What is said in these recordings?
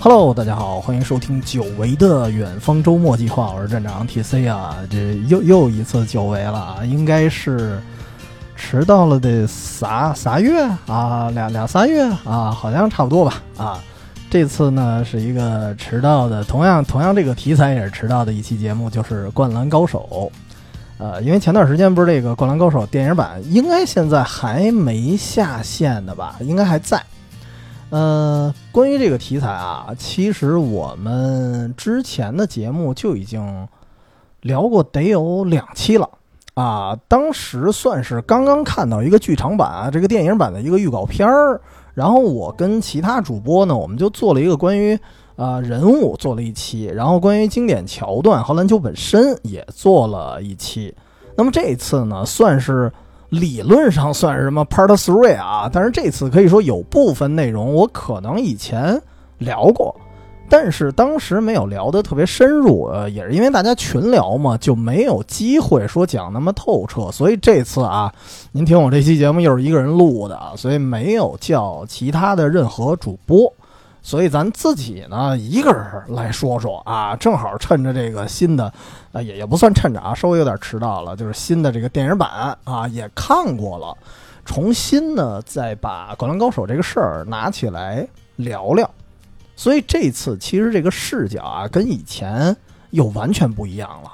Hello，大家好，欢迎收听久违的远方周末计划，我是站长 TC 啊，这又又一次久违了啊，应该是迟到了得仨仨月啊，俩俩仨月啊，好像差不多吧啊。这次呢是一个迟到的，同样同样这个题材也是迟到的一期节目，就是《灌篮高手》。呃，因为前段时间不是这个《灌篮高手》电影版，应该现在还没下线的吧？应该还在。呃，关于这个题材啊，其实我们之前的节目就已经聊过，得有两期了啊。当时算是刚刚看到一个剧场版啊，这个电影版的一个预告片儿，然后我跟其他主播呢，我们就做了一个关于啊人物做了一期，然后关于经典桥段和篮球本身也做了一期。那么这一次呢，算是。理论上算是什么 Part Three 啊，但是这次可以说有部分内容我可能以前聊过，但是当时没有聊得特别深入，呃，也是因为大家群聊嘛，就没有机会说讲那么透彻。所以这次啊，您听我这期节目又是一个人录的，所以没有叫其他的任何主播。所以咱自己呢一个人来说说啊，正好趁着这个新的，啊也也不算趁着啊，稍微有点迟到了，就是新的这个电影版啊也看过了，重新呢再把《灌篮高手》这个事儿拿起来聊聊。所以这次其实这个视角啊跟以前又完全不一样了，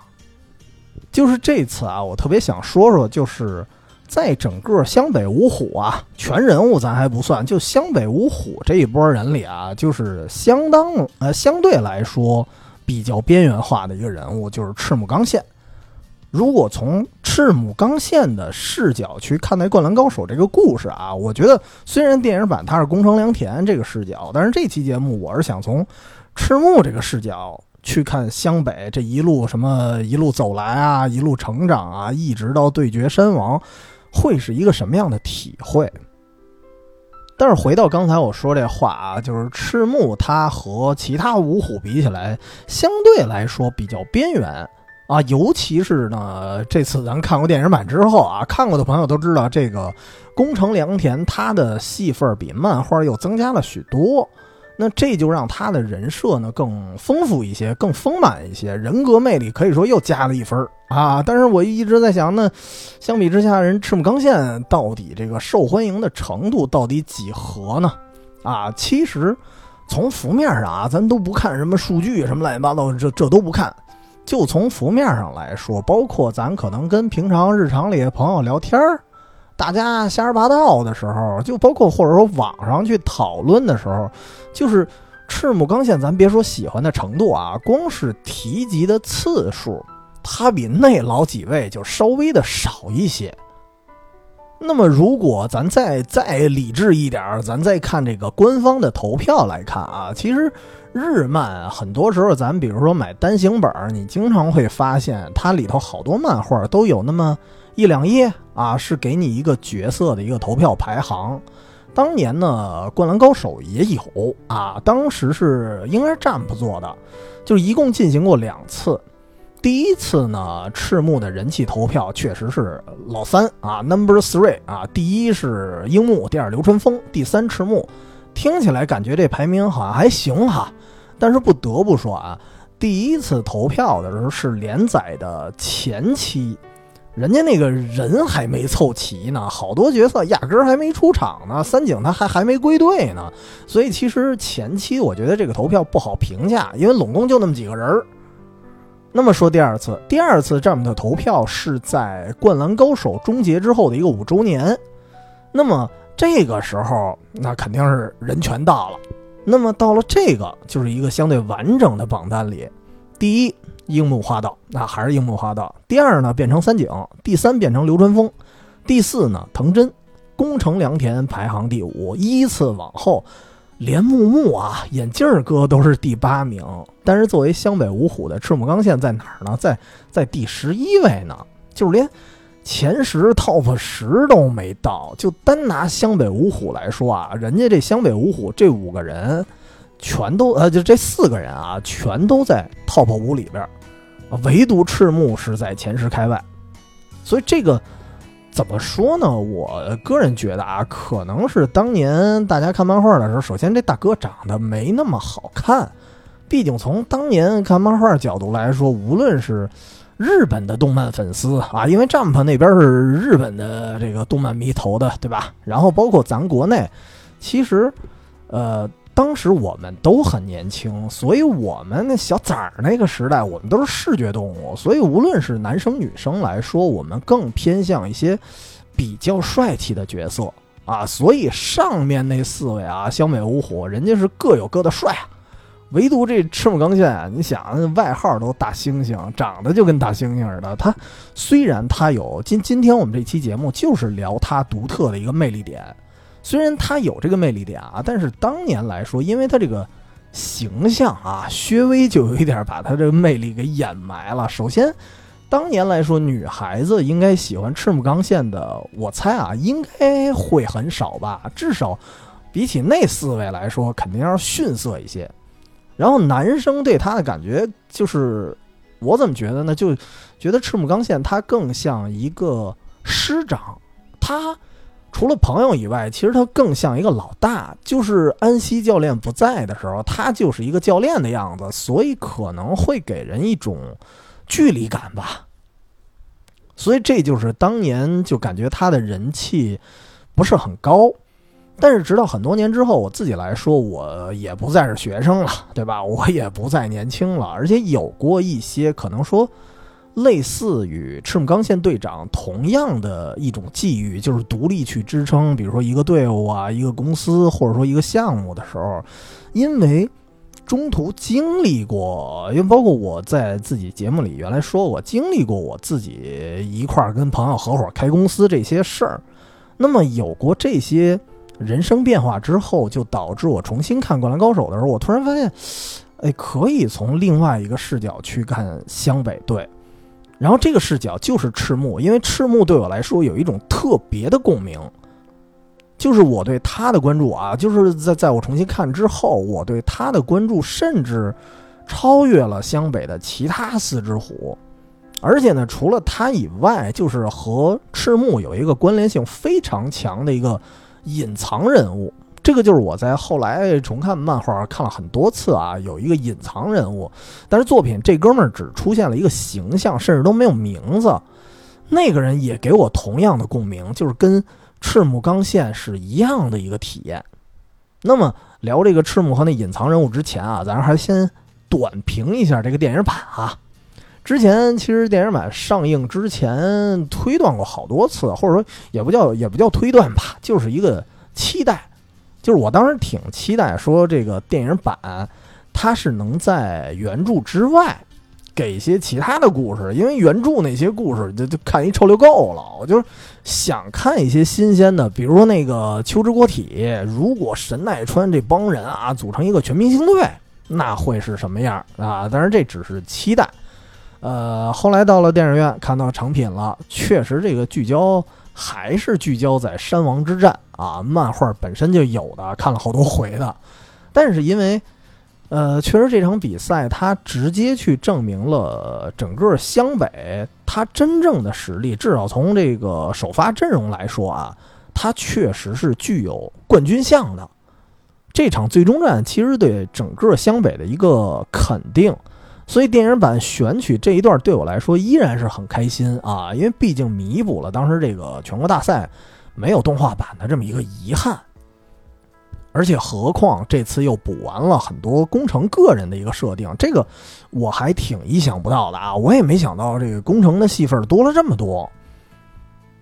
就是这次啊我特别想说说就是。在整个湘北五虎啊，全人物咱还不算，就湘北五虎这一波人里啊，就是相当呃相对来说比较边缘化的一个人物，就是赤木刚宪。如果从赤木刚宪的视角去看待《灌篮高手》这个故事啊，我觉得虽然电影版它是宫城良田这个视角，但是这期节目我是想从赤木这个视角去看湘北这一路什么一路走来啊，一路成长啊，一直到对决身亡。会是一个什么样的体会？但是回到刚才我说这话啊，就是赤木他和其他五虎比起来，相对来说比较边缘啊。尤其是呢，这次咱看过电影版之后啊，看过的朋友都知道，这个宫城良田他的戏份比漫画又增加了许多。那这就让他的人设呢更丰富一些，更丰满一些，人格魅力可以说又加了一分啊！但是我一直在想呢，相比之下，人赤木刚宪到底这个受欢迎的程度到底几何呢？啊，其实从浮面上啊，咱都不看什么数据什么乱七八糟，这这都不看，就从浮面上来说，包括咱可能跟平常日常里的朋友聊天儿。大家瞎说八道的时候，就包括或者说网上去讨论的时候，就是赤木刚宪，咱别说喜欢的程度啊，光是提及的次数，他比那老几位就稍微的少一些。那么，如果咱再再理智一点，咱再看这个官方的投票来看啊，其实日漫很多时候，咱比如说买单行本，你经常会发现它里头好多漫画都有那么。一两页啊，是给你一个角色的一个投票排行。当年呢，《灌篮高手》也有啊，当时是应该是 Jump 做的，就一共进行过两次。第一次呢，赤木的人气投票确实是老三啊，Number Three 啊，第一是樱木，第二流川枫，第三赤木。听起来感觉这排名好像还行哈，但是不得不说啊，第一次投票的时候是连载的前期。人家那个人还没凑齐呢，好多角色压根儿还没出场呢，三井他还还没归队呢，所以其实前期我觉得这个投票不好评价，因为拢共就那么几个人儿。那么说第二次，第二次这样的投票是在《灌篮高手》终结之后的一个五周年，那么这个时候那肯定是人全到了，那么到了这个就是一个相对完整的榜单里，第一。樱木花道，那还是樱木花道。第二呢，变成三井；第三变成流川枫；第四呢，藤真。宫城良田排行第五，依次往后，连木木啊，眼镜哥都是第八名。但是作为湘北五虎的赤木刚宪在哪儿呢？在在第十一位呢，就是连前十 top 十都没到。就单拿湘北五虎来说啊，人家这湘北五虎这五个人。全都呃，就这四个人啊，全都在 top 五里边，唯独赤木是在前十开外，所以这个怎么说呢？我个人觉得啊，可能是当年大家看漫画的时候，首先这大哥长得没那么好看。毕竟从当年看漫画角度来说，无论是日本的动漫粉丝啊，因为 Jump 那边是日本的这个动漫迷投的，对吧？然后包括咱国内，其实，呃。当时我们都很年轻，所以我们那小崽儿那个时代，我们都是视觉动物，所以无论是男生女生来说，我们更偏向一些比较帅气的角色啊。所以上面那四位啊，湘北五虎，人家是各有各的帅。唯独这赤木刚宪啊，你想外号都大猩猩，长得就跟大猩猩似的。他虽然他有今今天我们这期节目就是聊他独特的一个魅力点。虽然他有这个魅力点啊，但是当年来说，因为他这个形象啊，薛微就有一点把他这个魅力给掩埋了。首先，当年来说，女孩子应该喜欢赤木刚宪的，我猜啊，应该会很少吧。至少比起那四位来说，肯定要逊色一些。然后男生对他的感觉就是，我怎么觉得呢？就觉得赤木刚宪他更像一个师长，他。除了朋友以外，其实他更像一个老大。就是安西教练不在的时候，他就是一个教练的样子，所以可能会给人一种距离感吧。所以这就是当年就感觉他的人气不是很高。但是直到很多年之后，我自己来说，我也不再是学生了，对吧？我也不再年轻了，而且有过一些可能说。类似于赤木刚宪队长同样的一种际遇，就是独立去支撑，比如说一个队伍啊、一个公司或者说一个项目的时候，因为中途经历过，因为包括我在自己节目里原来说过，经历过我自己一块儿跟朋友合伙开公司这些事儿，那么有过这些人生变化之后，就导致我重新看《灌篮高手》的时候，我突然发现，哎，可以从另外一个视角去看湘北队。然后这个视角就是赤木，因为赤木对我来说有一种特别的共鸣，就是我对他的关注啊，就是在在我重新看之后，我对他的关注甚至超越了湘北的其他四只虎，而且呢，除了他以外，就是和赤木有一个关联性非常强的一个隐藏人物。这个就是我在后来重看漫画看了很多次啊，有一个隐藏人物，但是作品这哥们儿只出现了一个形象，甚至都没有名字。那个人也给我同样的共鸣，就是跟赤木刚宪是一样的一个体验。那么聊这个赤木和那隐藏人物之前啊，咱还先短评一下这个电影版啊。之前其实电影版上映之前推断过好多次，或者说也不叫也不叫推断吧，就是一个期待。就是我当时挺期待说这个电影版，它是能在原著之外给一些其他的故事，因为原著那些故事就就看一臭溜够了。我就想看一些新鲜的，比如说那个秋之国体，如果神奈川这帮人啊组成一个全明星队，那会是什么样啊？但是这只是期待。呃，后来到了电影院看到成品了，确实这个聚焦。还是聚焦在山王之战啊，漫画本身就有的，看了好多回的。但是因为，呃，确实这场比赛它直接去证明了整个湘北它真正的实力，至少从这个首发阵容来说啊，它确实是具有冠军相的。这场最终战其实对整个湘北的一个肯定。所以电影版选取这一段对我来说依然是很开心啊，因为毕竟弥补了当时这个全国大赛没有动画版的这么一个遗憾，而且何况这次又补完了很多工程个人的一个设定，这个我还挺意想不到的啊！我也没想到这个工程的戏份多了这么多。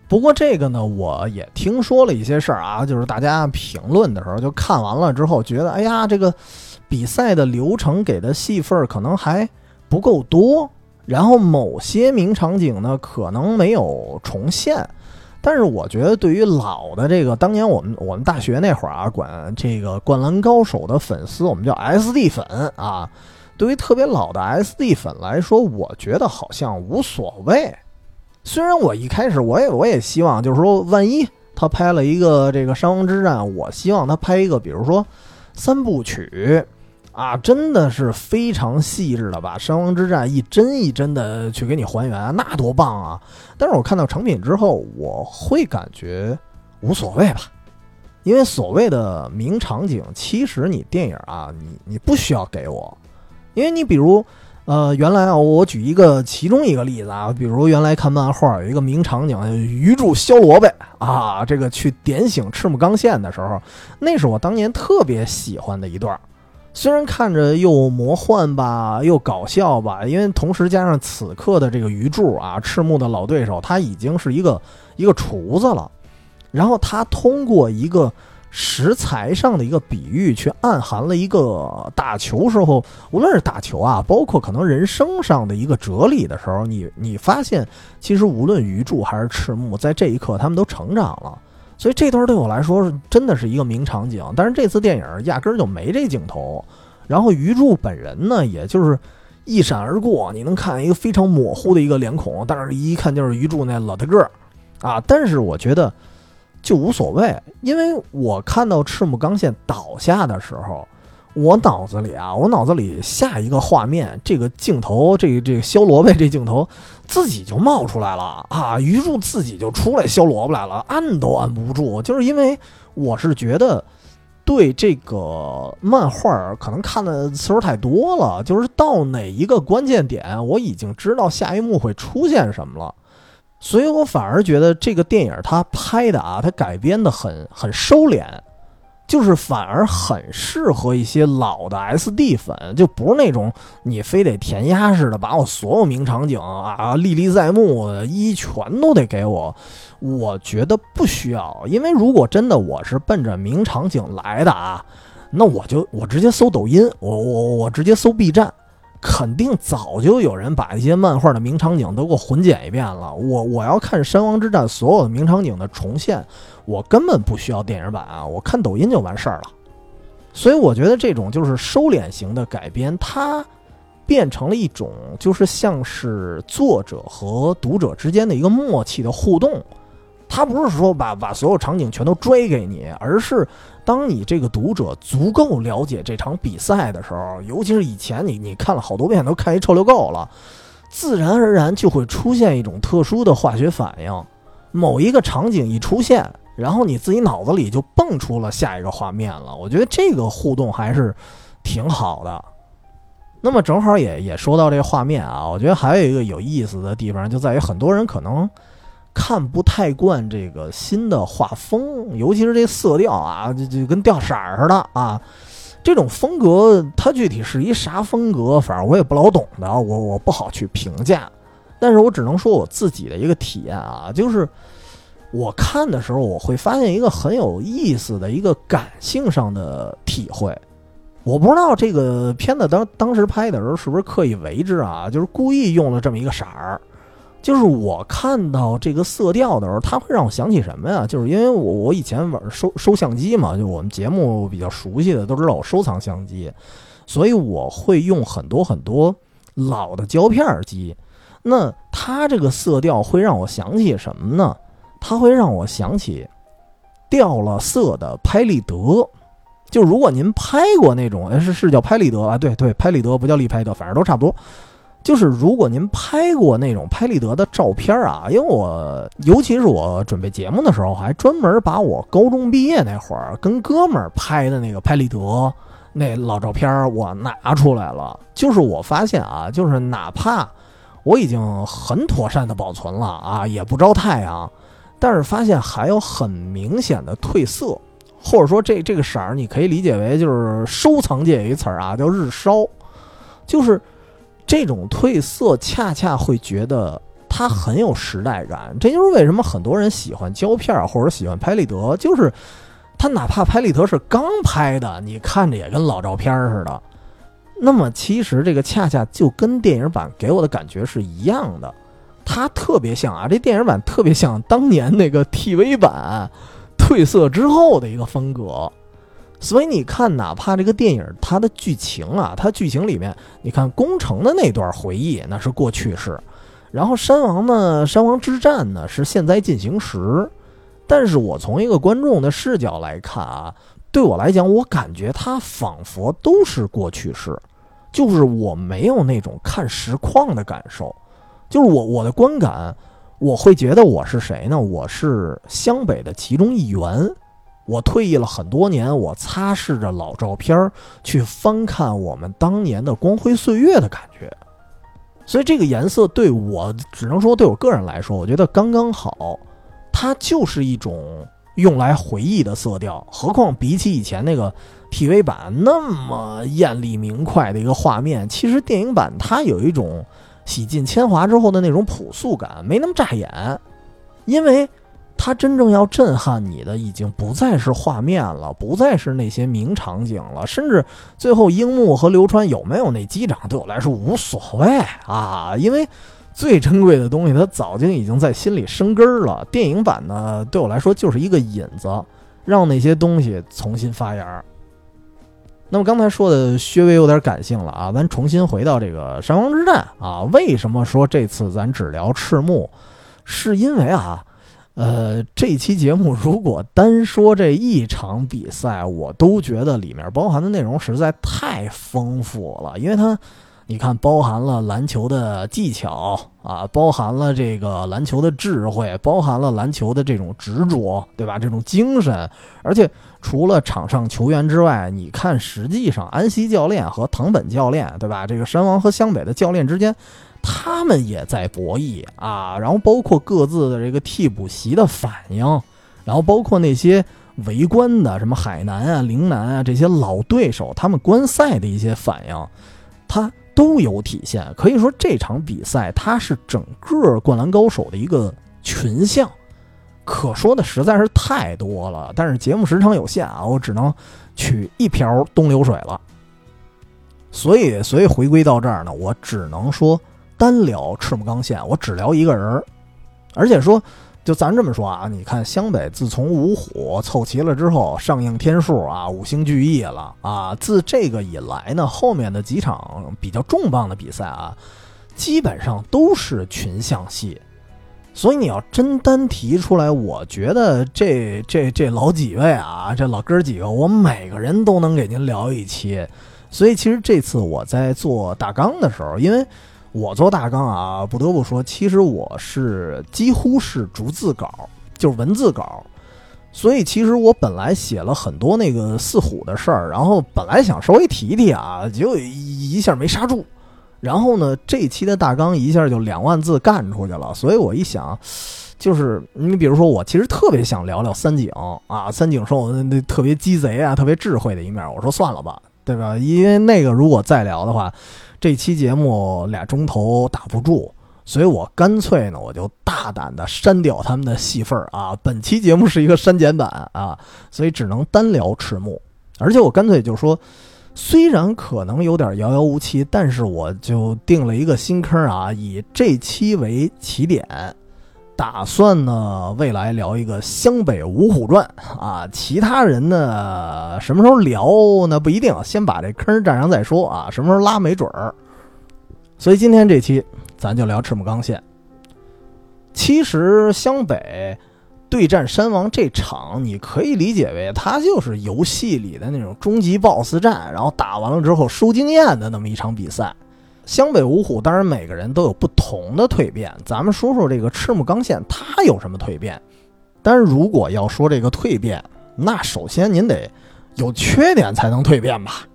不过这个呢，我也听说了一些事儿啊，就是大家评论的时候就看完了之后觉得，哎呀，这个。比赛的流程给的戏份可能还不够多，然后某些名场景呢可能没有重现，但是我觉得对于老的这个当年我们我们大学那会儿啊，管这个灌篮高手的粉丝我们叫 SD 粉啊，对于特别老的 SD 粉来说，我觉得好像无所谓。虽然我一开始我也我也希望就是说，万一他拍了一个这个山王之战，我希望他拍一个比如说三部曲。啊，真的是非常细致的把山王之战一帧一帧的去给你还原，那多棒啊！但是我看到成品之后，我会感觉无所谓吧，因为所谓的名场景，其实你电影啊，你你不需要给我，因为你比如。呃，原来啊，我举一个其中一个例子啊，比如原来看漫画有一个名场景，鱼柱削萝卜啊，这个去点醒赤木刚宪的时候，那是我当年特别喜欢的一段。虽然看着又魔幻吧，又搞笑吧，因为同时加上此刻的这个鱼柱啊，赤木的老对手，他已经是一个一个厨子了，然后他通过一个。食材上的一个比喻，去暗含了一个打球时候，无论是打球啊，包括可能人生上的一个哲理的时候，你你发现，其实无论鱼柱还是赤木，在这一刻他们都成长了。所以这段对我来说是真的是一个名场景。但是这次电影压根儿就没这镜头，然后鱼柱本人呢，也就是一闪而过，你能看一个非常模糊的一个脸孔，但是一看就是鱼柱那老大个儿啊。但是我觉得。就无所谓，因为我看到赤木刚宪倒下的时候，我脑子里啊，我脑子里下一个画面，这个镜头，这个这个削萝卜这镜头，自己就冒出来了啊！鱼柱自己就出来削萝卜来了，按都按不住，就是因为我是觉得对这个漫画可能看的次数太多了，就是到哪一个关键点，我已经知道下一幕会出现什么了。所以我反而觉得这个电影它拍的啊，它改编的很很收敛，就是反而很适合一些老的 SD 粉，就不是那种你非得填鸭似的把我所有名场景啊历历在目一全都得给我，我觉得不需要，因为如果真的我是奔着名场景来的啊，那我就我直接搜抖音，我我我直接搜 B 站。肯定早就有人把一些漫画的名场景都给我混剪一遍了。我我要看山王之战所有的名场景的重现，我根本不需要电影版啊，我看抖音就完事儿了。所以我觉得这种就是收敛型的改编，它变成了一种就是像是作者和读者之间的一个默契的互动。它不是说把把所有场景全都追给你，而是当你这个读者足够了解这场比赛的时候，尤其是以前你你看了好多遍都看一臭溜够了，自然而然就会出现一种特殊的化学反应。某一个场景一出现，然后你自己脑子里就蹦出了下一个画面了。我觉得这个互动还是挺好的。那么正好也也说到这画面啊，我觉得还有一个有意思的地方就在于很多人可能。看不太惯这个新的画风，尤其是这色调啊，就就跟掉色儿似的啊。这种风格它具体是一啥风格，反正我也不老懂的，我我不好去评价。但是我只能说我自己的一个体验啊，就是我看的时候，我会发现一个很有意思的一个感性上的体会。我不知道这个片子当当时拍的时候是不是刻意为之啊，就是故意用了这么一个色儿。就是我看到这个色调的时候，它会让我想起什么呀？就是因为我我以前玩收 收相机嘛，就我们节目比较熟悉的都知道我收藏相机，所以我会用很多很多老的胶片机。那它这个色调会让我想起什么呢？它会让我想起掉了色的拍立得。就如果您拍过那种，是是叫拍立得啊？对对，拍立得不叫立拍得，反正都差不多。就是如果您拍过那种拍立得的照片啊，因为我尤其是我准备节目的时候，还专门把我高中毕业那会儿跟哥们儿拍的那个拍立得那老照片我拿出来了。就是我发现啊，就是哪怕我已经很妥善的保存了啊，也不招太阳，但是发现还有很明显的褪色，或者说这这个色儿你可以理解为就是收藏界有一词儿啊，叫日烧，就是。这种褪色恰恰会觉得它很有时代感，这就是为什么很多人喜欢胶片或者喜欢拍立得，就是它哪怕拍立得是刚拍的，你看着也跟老照片似的。那么其实这个恰恰就跟电影版给我的感觉是一样的，它特别像啊，这电影版特别像当年那个 TV 版褪色之后的一个风格。所以你看，哪怕这个电影它的剧情啊，它剧情里面，你看攻城的那段回忆那是过去式，然后山王呢，山王之战呢是现在进行时。但是我从一个观众的视角来看啊，对我来讲，我感觉它仿佛都是过去式，就是我没有那种看实况的感受，就是我我的观感，我会觉得我是谁呢？我是湘北的其中一员。我退役了很多年，我擦拭着老照片去翻看我们当年的光辉岁月的感觉。所以这个颜色对我只能说对我个人来说，我觉得刚刚好，它就是一种用来回忆的色调。何况比起以前那个 TV 版那么艳丽明快的一个画面，其实电影版它有一种洗尽铅华之后的那种朴素感，没那么扎眼，因为。它真正要震撼你的，已经不再是画面了，不再是那些名场景了，甚至最后樱木和流川有没有那机长，对我来说无所谓啊，因为最珍贵的东西，它早就已经在心里生根了。电影版呢，对我来说就是一个引子，让那些东西重新发芽。那么刚才说的稍微有点感性了啊，咱重新回到这个山王之战啊，为什么说这次咱只聊赤木？是因为啊。呃，这期节目如果单说这一场比赛，我都觉得里面包含的内容实在太丰富了。因为它，你看，包含了篮球的技巧啊，包含了这个篮球的智慧，包含了篮球的这种执着，对吧？这种精神。而且除了场上球员之外，你看，实际上安西教练和藤本教练，对吧？这个山王和湘北的教练之间。他们也在博弈啊，然后包括各自的这个替补席的反应，然后包括那些围观的什么海南啊、陵南啊这些老对手，他们观赛的一些反应，他都有体现。可以说这场比赛它是整个灌篮高手的一个群像，可说的实在是太多了。但是节目时长有限啊，我只能取一瓢东流水了。所以，所以回归到这儿呢，我只能说。单聊赤木刚宪，我只聊一个人，而且说，就咱这么说啊，你看湘北自从五虎凑齐了之后，上映天数啊，五星聚义了啊，自这个以来呢，后面的几场比较重磅的比赛啊，基本上都是群像戏，所以你要真单提出来，我觉得这这这老几位啊，这老哥几个，我每个人都能给您聊一期，所以其实这次我在做大纲的时候，因为。我做大纲啊，不得不说，其实我是几乎是逐字稿，就是文字稿，所以其实我本来写了很多那个四虎的事儿，然后本来想稍微提提啊，结果一下没刹住，然后呢，这一期的大纲一下就两万字干出去了，所以我一想，就是你比如说，我其实特别想聊聊三井啊，三井说我那特别鸡贼啊，特别智慧的一面，我说算了吧，对吧？因为那个如果再聊的话。这期节目俩钟头打不住，所以我干脆呢，我就大胆的删掉他们的戏份儿啊。本期节目是一个删减版啊，所以只能单聊赤木。而且我干脆就说，虽然可能有点遥遥无期，但是我就定了一个新坑啊，以这期为起点。打算呢，未来聊一个湘北五虎传啊，其他人呢什么时候聊那不一定，先把这坑占上再说啊，什么时候拉没准儿。所以今天这期咱就聊赤木刚宪。其实湘北对战山王这场，你可以理解为它就是游戏里的那种终极 BOSS 战，然后打完了之后收经验的那么一场比赛。湘北五虎当然每个人都有不同的蜕变，咱们说说这个赤木刚宪他有什么蜕变。但是如果要说这个蜕变，那首先您得有缺点才能蜕变吧。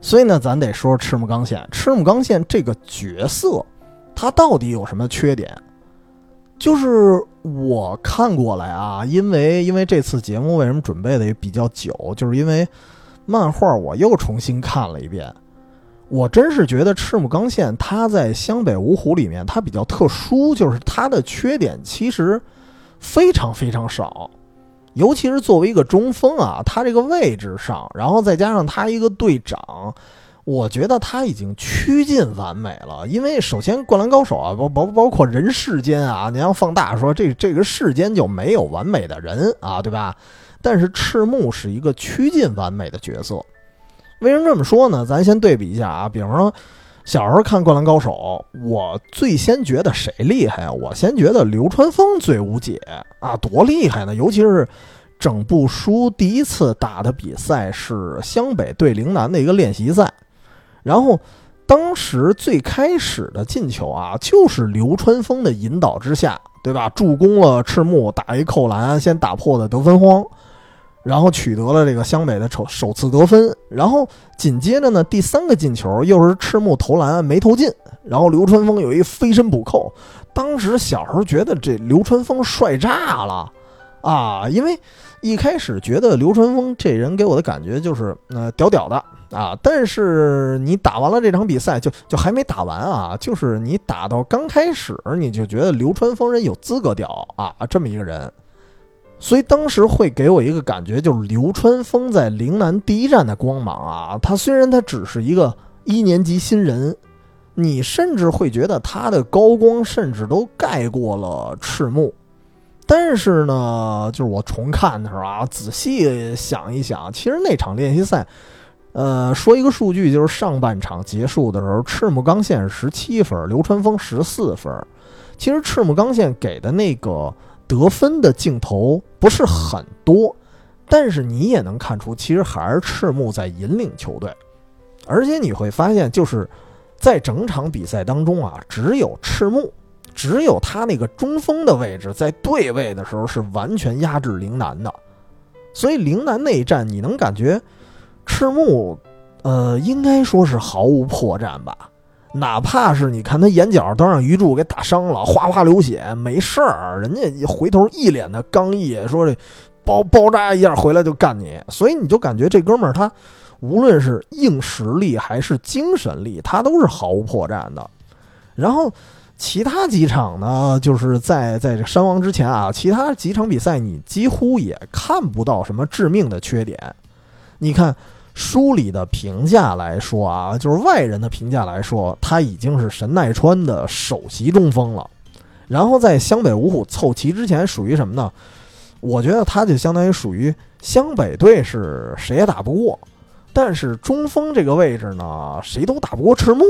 所以呢，咱得说赤木刚宪。赤木刚宪这个角色，他到底有什么缺点？就是我看过来啊，因为因为这次节目为什么准备的也比较久，就是因为漫画我又重新看了一遍。我真是觉得赤木刚宪他在湘北五虎里面他比较特殊，就是他的缺点其实非常非常少，尤其是作为一个中锋啊，他这个位置上，然后再加上他一个队长，我觉得他已经趋近完美了。因为首先灌篮高手啊，包包包括人世间啊，你要放大说，这这个世间就没有完美的人啊，对吧？但是赤木是一个趋近完美的角色。为什么这么说呢？咱先对比一下啊，比方说，小时候看《灌篮高手》，我最先觉得谁厉害啊？我先觉得流川枫最无解啊，多厉害呢！尤其是整部书第一次打的比赛是湘北对陵南的一个练习赛，然后当时最开始的进球啊，就是流川枫的引导之下，对吧？助攻了赤木，打一扣篮，先打破了得分荒，然后取得了这个湘北的首首次得分。然后紧接着呢，第三个进球又是赤木投篮没投进，然后流川枫有一飞身补扣。当时小时候觉得这流川枫帅炸了啊，因为。一开始觉得流川枫这人给我的感觉就是呃屌屌的啊，但是你打完了这场比赛就就还没打完啊，就是你打到刚开始你就觉得流川枫人有资格屌啊这么一个人，所以当时会给我一个感觉就是流川枫在陵南第一站的光芒啊，他虽然他只是一个一年级新人，你甚至会觉得他的高光甚至都盖过了赤木。但是呢，就是我重看的时候啊，仔细想一想，其实那场练习赛，呃，说一个数据，就是上半场结束的时候，赤木刚宪十七分，流川枫十四分。其实赤木刚宪给的那个得分的镜头不是很多，但是你也能看出，其实还是赤木在引领球队。而且你会发现，就是在整场比赛当中啊，只有赤木。只有他那个中锋的位置在对位的时候是完全压制陵南的，所以陵南那一战你能感觉赤木，呃，应该说是毫无破绽吧？哪怕是你看他眼角都让鱼柱给打伤了，哗哗流血，没事儿，人家回头一脸的刚毅，说这包包扎一下回来就干你，所以你就感觉这哥们儿他无论是硬实力还是精神力，他都是毫无破绽的，然后。其他几场呢，就是在在这山王之前啊，其他几场比赛你几乎也看不到什么致命的缺点。你看书里的评价来说啊，就是外人的评价来说，他已经是神奈川的首席中锋了。然后在湘北五虎凑齐之前，属于什么呢？我觉得他就相当于属于湘北队是谁也打不过，但是中锋这个位置呢，谁都打不过赤木。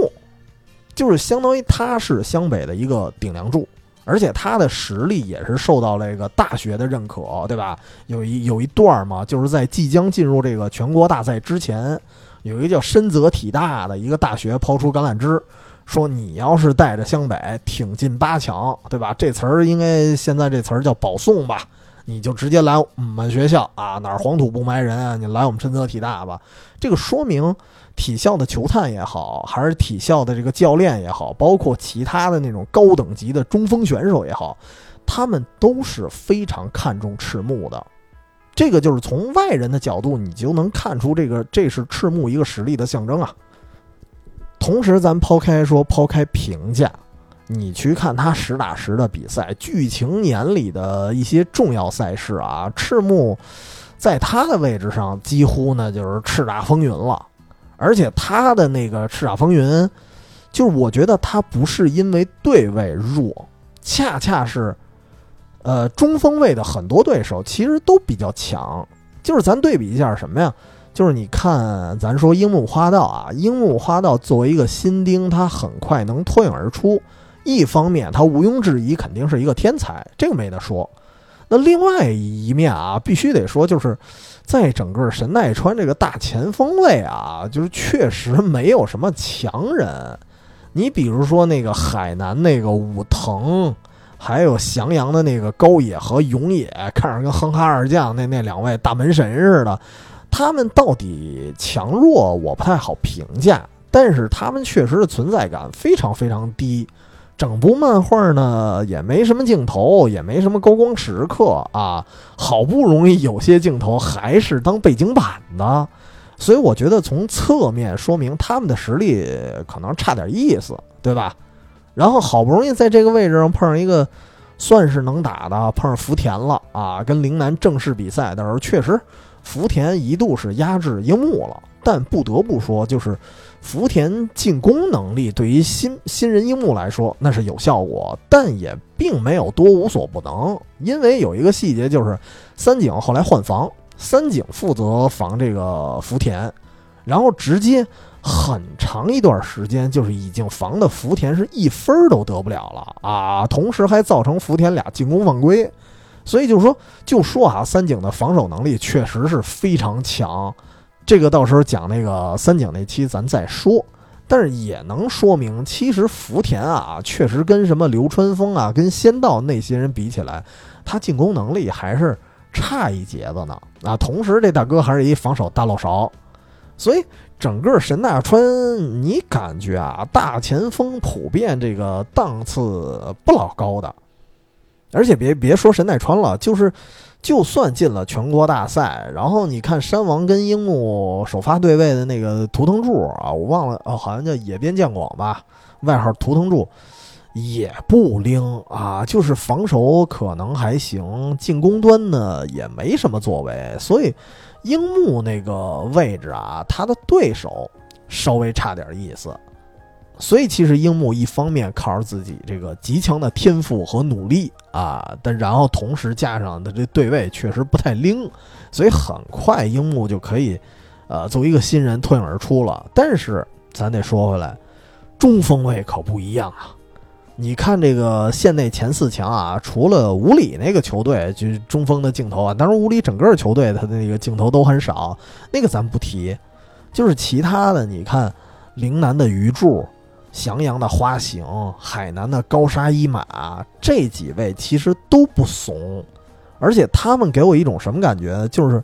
就是相当于他是湘北的一个顶梁柱，而且他的实力也是受到了这个大学的认可，对吧？有一有一段嘛，就是在即将进入这个全国大赛之前，有一个叫深泽体大的一个大学抛出橄榄枝，说你要是带着湘北挺进八强，对吧？这词儿应该现在这词儿叫保送吧？你就直接来我们学校啊，哪儿黄土不埋人啊？你来我们深泽体大吧。这个说明。体校的球探也好，还是体校的这个教练也好，包括其他的那种高等级的中锋选手也好，他们都是非常看重赤木的。这个就是从外人的角度，你就能看出这个这是赤木一个实力的象征啊。同时，咱抛开说抛开评价，你去看他实打实的比赛，剧情年里的一些重要赛事啊，赤木在他的位置上几乎呢就是叱咤风云了。而且他的那个叱咤风云，就是我觉得他不是因为对位弱，恰恰是，呃，中锋位的很多对手其实都比较强。就是咱对比一下什么呀？就是你看，咱说樱木花道啊，樱木花道作为一个新丁，他很快能脱颖而出。一方面，他毋庸置疑肯定是一个天才，这个没得说。那另外一面啊，必须得说就是。在整个神奈川这个大前锋位啊，就是确实没有什么强人。你比如说那个海南那个武藤，还有翔阳的那个高野和永野，看着跟哼哈二将那那两位大门神似的，他们到底强弱我不太好评价，但是他们确实的存在感非常非常低。整部漫画呢也没什么镜头，也没什么高光时刻啊，好不容易有些镜头还是当背景板的，所以我觉得从侧面说明他们的实力可能差点意思，对吧？然后好不容易在这个位置上碰上一个算是能打的，碰上福田了啊，跟陵南正式比赛的时候，确实福田一度是压制樱木了，但不得不说就是。福田进攻能力对于新新人樱木来说那是有效果，但也并没有多无所不能。因为有一个细节就是，三井后来换防，三井负责防这个福田，然后直接很长一段时间就是已经防的福田是一分都得不了了啊！同时还造成福田俩进攻犯规，所以就是说，就说啊，三井的防守能力确实是非常强。这个到时候讲那个三井那期咱再说。但是也能说明，其实福田啊，确实跟什么流川枫啊、跟仙道那些人比起来，他进攻能力还是差一截子呢。啊，同时这大哥还是一防守大漏勺，所以整个神奈川，你感觉啊，大前锋普遍这个档次不老高的。而且别别说神奈川了，就是。就算进了全国大赛，然后你看山王跟樱木首发对位的那个图腾柱啊，我忘了哦，好像叫野边健广吧，外号图腾柱，也不灵啊，就是防守可能还行，进攻端呢也没什么作为，所以樱木那个位置啊，他的对手稍微差点意思。所以其实樱木一方面靠着自己这个极强的天赋和努力啊，但然后同时加上的这对位确实不太灵，所以很快樱木就可以，呃，作为一个新人脱颖而出了。但是咱得说回来，中锋位可不一样啊！你看这个县内前四强啊，除了五里那个球队就是中锋的镜头啊，当然五里整个球队他的那个镜头都很少，那个咱不提。就是其他的，你看陵南的鱼柱。翔阳的花形，海南的高沙一马，这几位其实都不怂，而且他们给我一种什么感觉？就是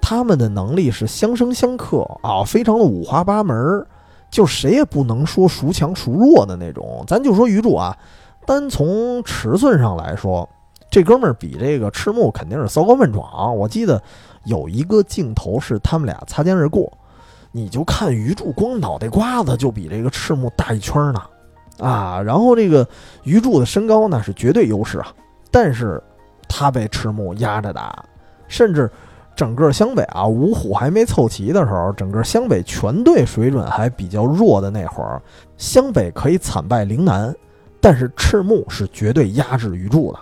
他们的能力是相生相克啊，非常的五花八门，就谁也不能说孰强孰弱的那种。咱就说鱼柱啊，单从尺寸上来说，这哥们儿比这个赤木肯定是骚高闷壮。我记得有一个镜头是他们俩擦肩而过。你就看鱼柱光脑袋瓜子就比这个赤木大一圈呢，啊，然后这个鱼柱的身高那是绝对优势啊，但是他被赤木压着打，甚至整个湘北啊五虎还没凑齐的时候，整个湘北全队水准还比较弱的那会儿，湘北可以惨败陵南，但是赤木是绝对压制鱼柱的。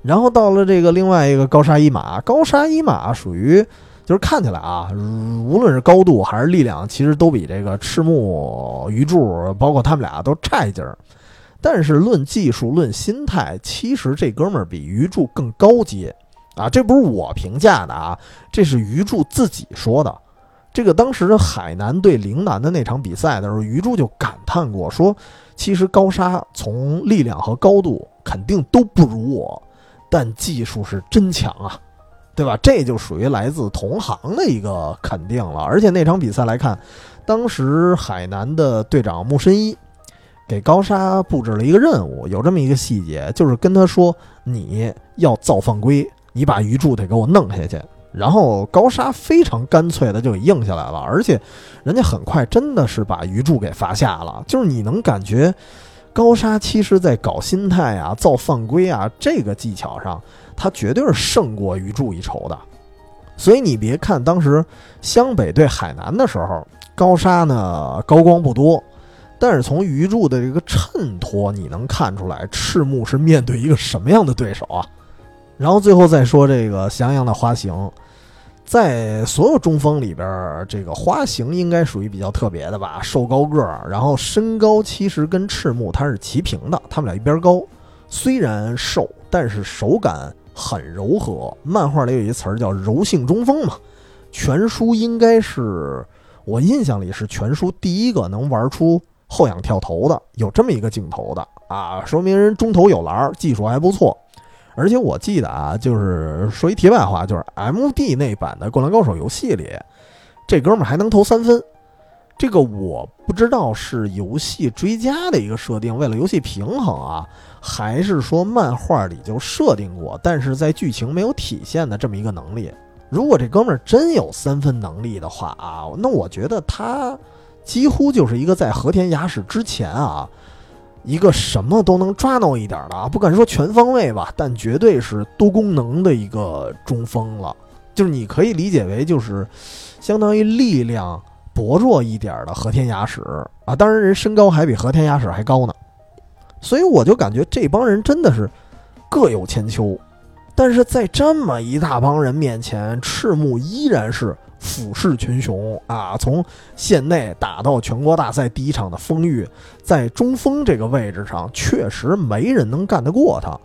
然后到了这个另外一个高沙一马，高沙一马属于。就是看起来啊，无论是高度还是力量，其实都比这个赤木、鱼柱，包括他们俩都差一截儿。但是论技术、论心态，其实这哥们儿比鱼柱更高阶啊！这不是我评价的啊，这是鱼柱自己说的。这个当时海南对陵南的那场比赛的时候，鱼柱就感叹过，说其实高沙从力量和高度肯定都不如我，但技术是真强啊。对吧？这就属于来自同行的一个肯定了。而且那场比赛来看，当时海南的队长木申一给高沙布置了一个任务，有这么一个细节，就是跟他说：“你要造犯规，你把鱼柱得给我弄下去。”然后高沙非常干脆的就给应下来了，而且人家很快真的是把鱼柱给罚下了。就是你能感觉高沙其实在搞心态啊、造犯规啊这个技巧上。他绝对是胜过鱼柱一筹的，所以你别看当时湘北对海南的时候，高沙呢高光不多，但是从鱼柱的这个衬托，你能看出来赤木是面对一个什么样的对手啊。然后最后再说这个翔阳的花形，在所有中锋里边，这个花形应该属于比较特别的吧，瘦高个儿，然后身高其实跟赤木他是齐平的，他们俩一边高，虽然瘦，但是手感。很柔和，漫画里有一词儿叫“柔性中锋”嘛。全书应该是我印象里是全书第一个能玩出后仰跳投的，有这么一个镜头的啊，说明人中投有篮，技术还不错。而且我记得啊，就是说一题外话，就是 M D 那版的《灌篮高手》游戏里，这哥们还能投三分。这个我不知道是游戏追加的一个设定，为了游戏平衡啊。还是说漫画里就设定过，但是在剧情没有体现的这么一个能力。如果这哥们儿真有三分能力的话啊，那我觉得他几乎就是一个在和田雅史之前啊，一个什么都能抓到一点的啊，不敢说全方位吧，但绝对是多功能的一个中锋了。就是你可以理解为就是相当于力量薄弱一点的和田雅史啊，当然人身高还比和田雅史还高呢。所以我就感觉这帮人真的是各有千秋，但是在这么一大帮人面前，赤木依然是俯视群雄啊！从县内打到全国大赛第一场的风雨，在中锋这个位置上，确实没人能干得过他。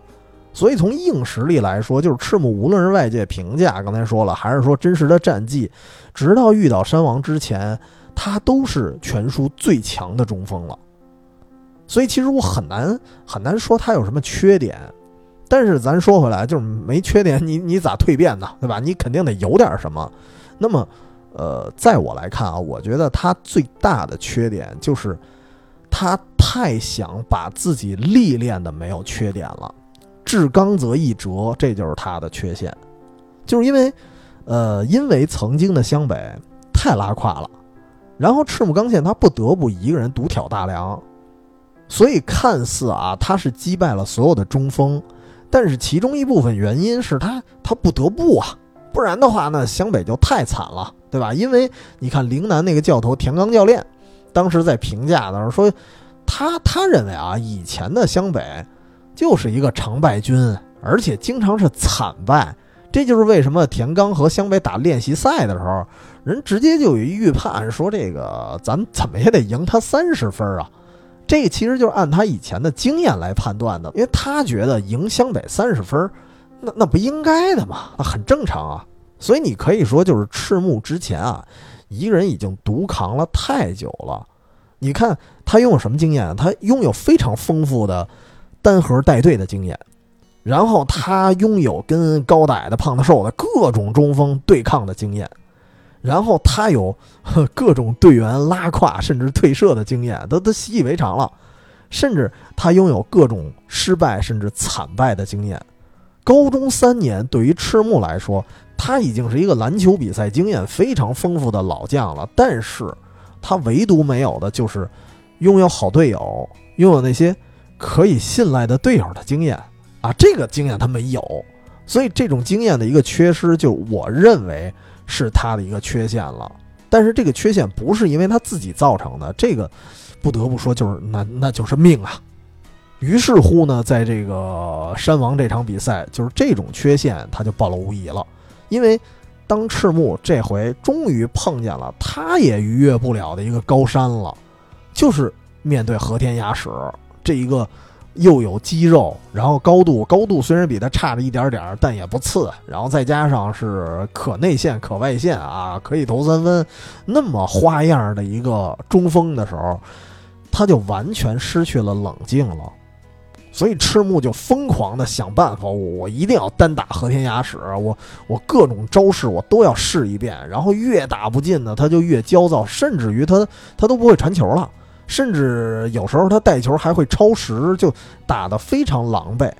所以从硬实力来说，就是赤木无论是外界评价，刚才说了，还是说真实的战绩，直到遇到山王之前，他都是全书最强的中锋了。所以其实我很难很难说他有什么缺点，但是咱说回来，就是没缺点，你你咋蜕变呢？对吧？你肯定得有点什么。那么，呃，在我来看啊，我觉得他最大的缺点就是他太想把自己历练的没有缺点了。至刚则易折，这就是他的缺陷，就是因为，呃，因为曾经的湘北太拉胯了，然后赤木刚宪他不得不一个人独挑大梁。所以看似啊，他是击败了所有的中锋，但是其中一部分原因是他他不得不啊，不然的话呢，湘北就太惨了，对吧？因为你看陵南那个教头田刚教练，当时在评价的时候说，他他认为啊，以前的湘北就是一个常败军，而且经常是惨败，这就是为什么田刚和湘北打练习赛的时候，人直接就有一预判说，这个咱怎么也得赢他三十分啊。这其实就是按他以前的经验来判断的，因为他觉得赢湘北三十分，那那不应该的嘛，那很正常啊。所以你可以说，就是赤木之前啊，一个人已经独扛了太久了。你看他拥有什么经验？他拥有非常丰富的单核带队的经验，然后他拥有跟高的、矮的、胖的、瘦的各种中锋对抗的经验。然后他有各种队员拉胯甚至退射的经验，都都习以为常了。甚至他拥有各种失败甚至惨败的经验。高中三年对于赤木来说，他已经是一个篮球比赛经验非常丰富的老将了。但是，他唯独没有的就是拥有好队友，拥有那些可以信赖的队友的经验啊！这个经验他没有，所以这种经验的一个缺失，就我认为。是他的一个缺陷了，但是这个缺陷不是因为他自己造成的，这个不得不说就是那那就是命啊。于是乎呢，在这个山王这场比赛，就是这种缺陷他就暴露无遗了。因为当赤木这回终于碰见了他也逾越不了的一个高山了，就是面对和田雅史这一个。又有肌肉，然后高度高度虽然比他差了一点点，但也不次。然后再加上是可内线可外线啊，可以投三分，那么花样的一个中锋的时候，他就完全失去了冷静了。所以赤木就疯狂的想办法，我一定要单打和田雅史，我我各种招式我都要试一遍。然后越打不进呢，他就越焦躁，甚至于他他都不会传球了。甚至有时候他带球还会超时，就打得非常狼狈。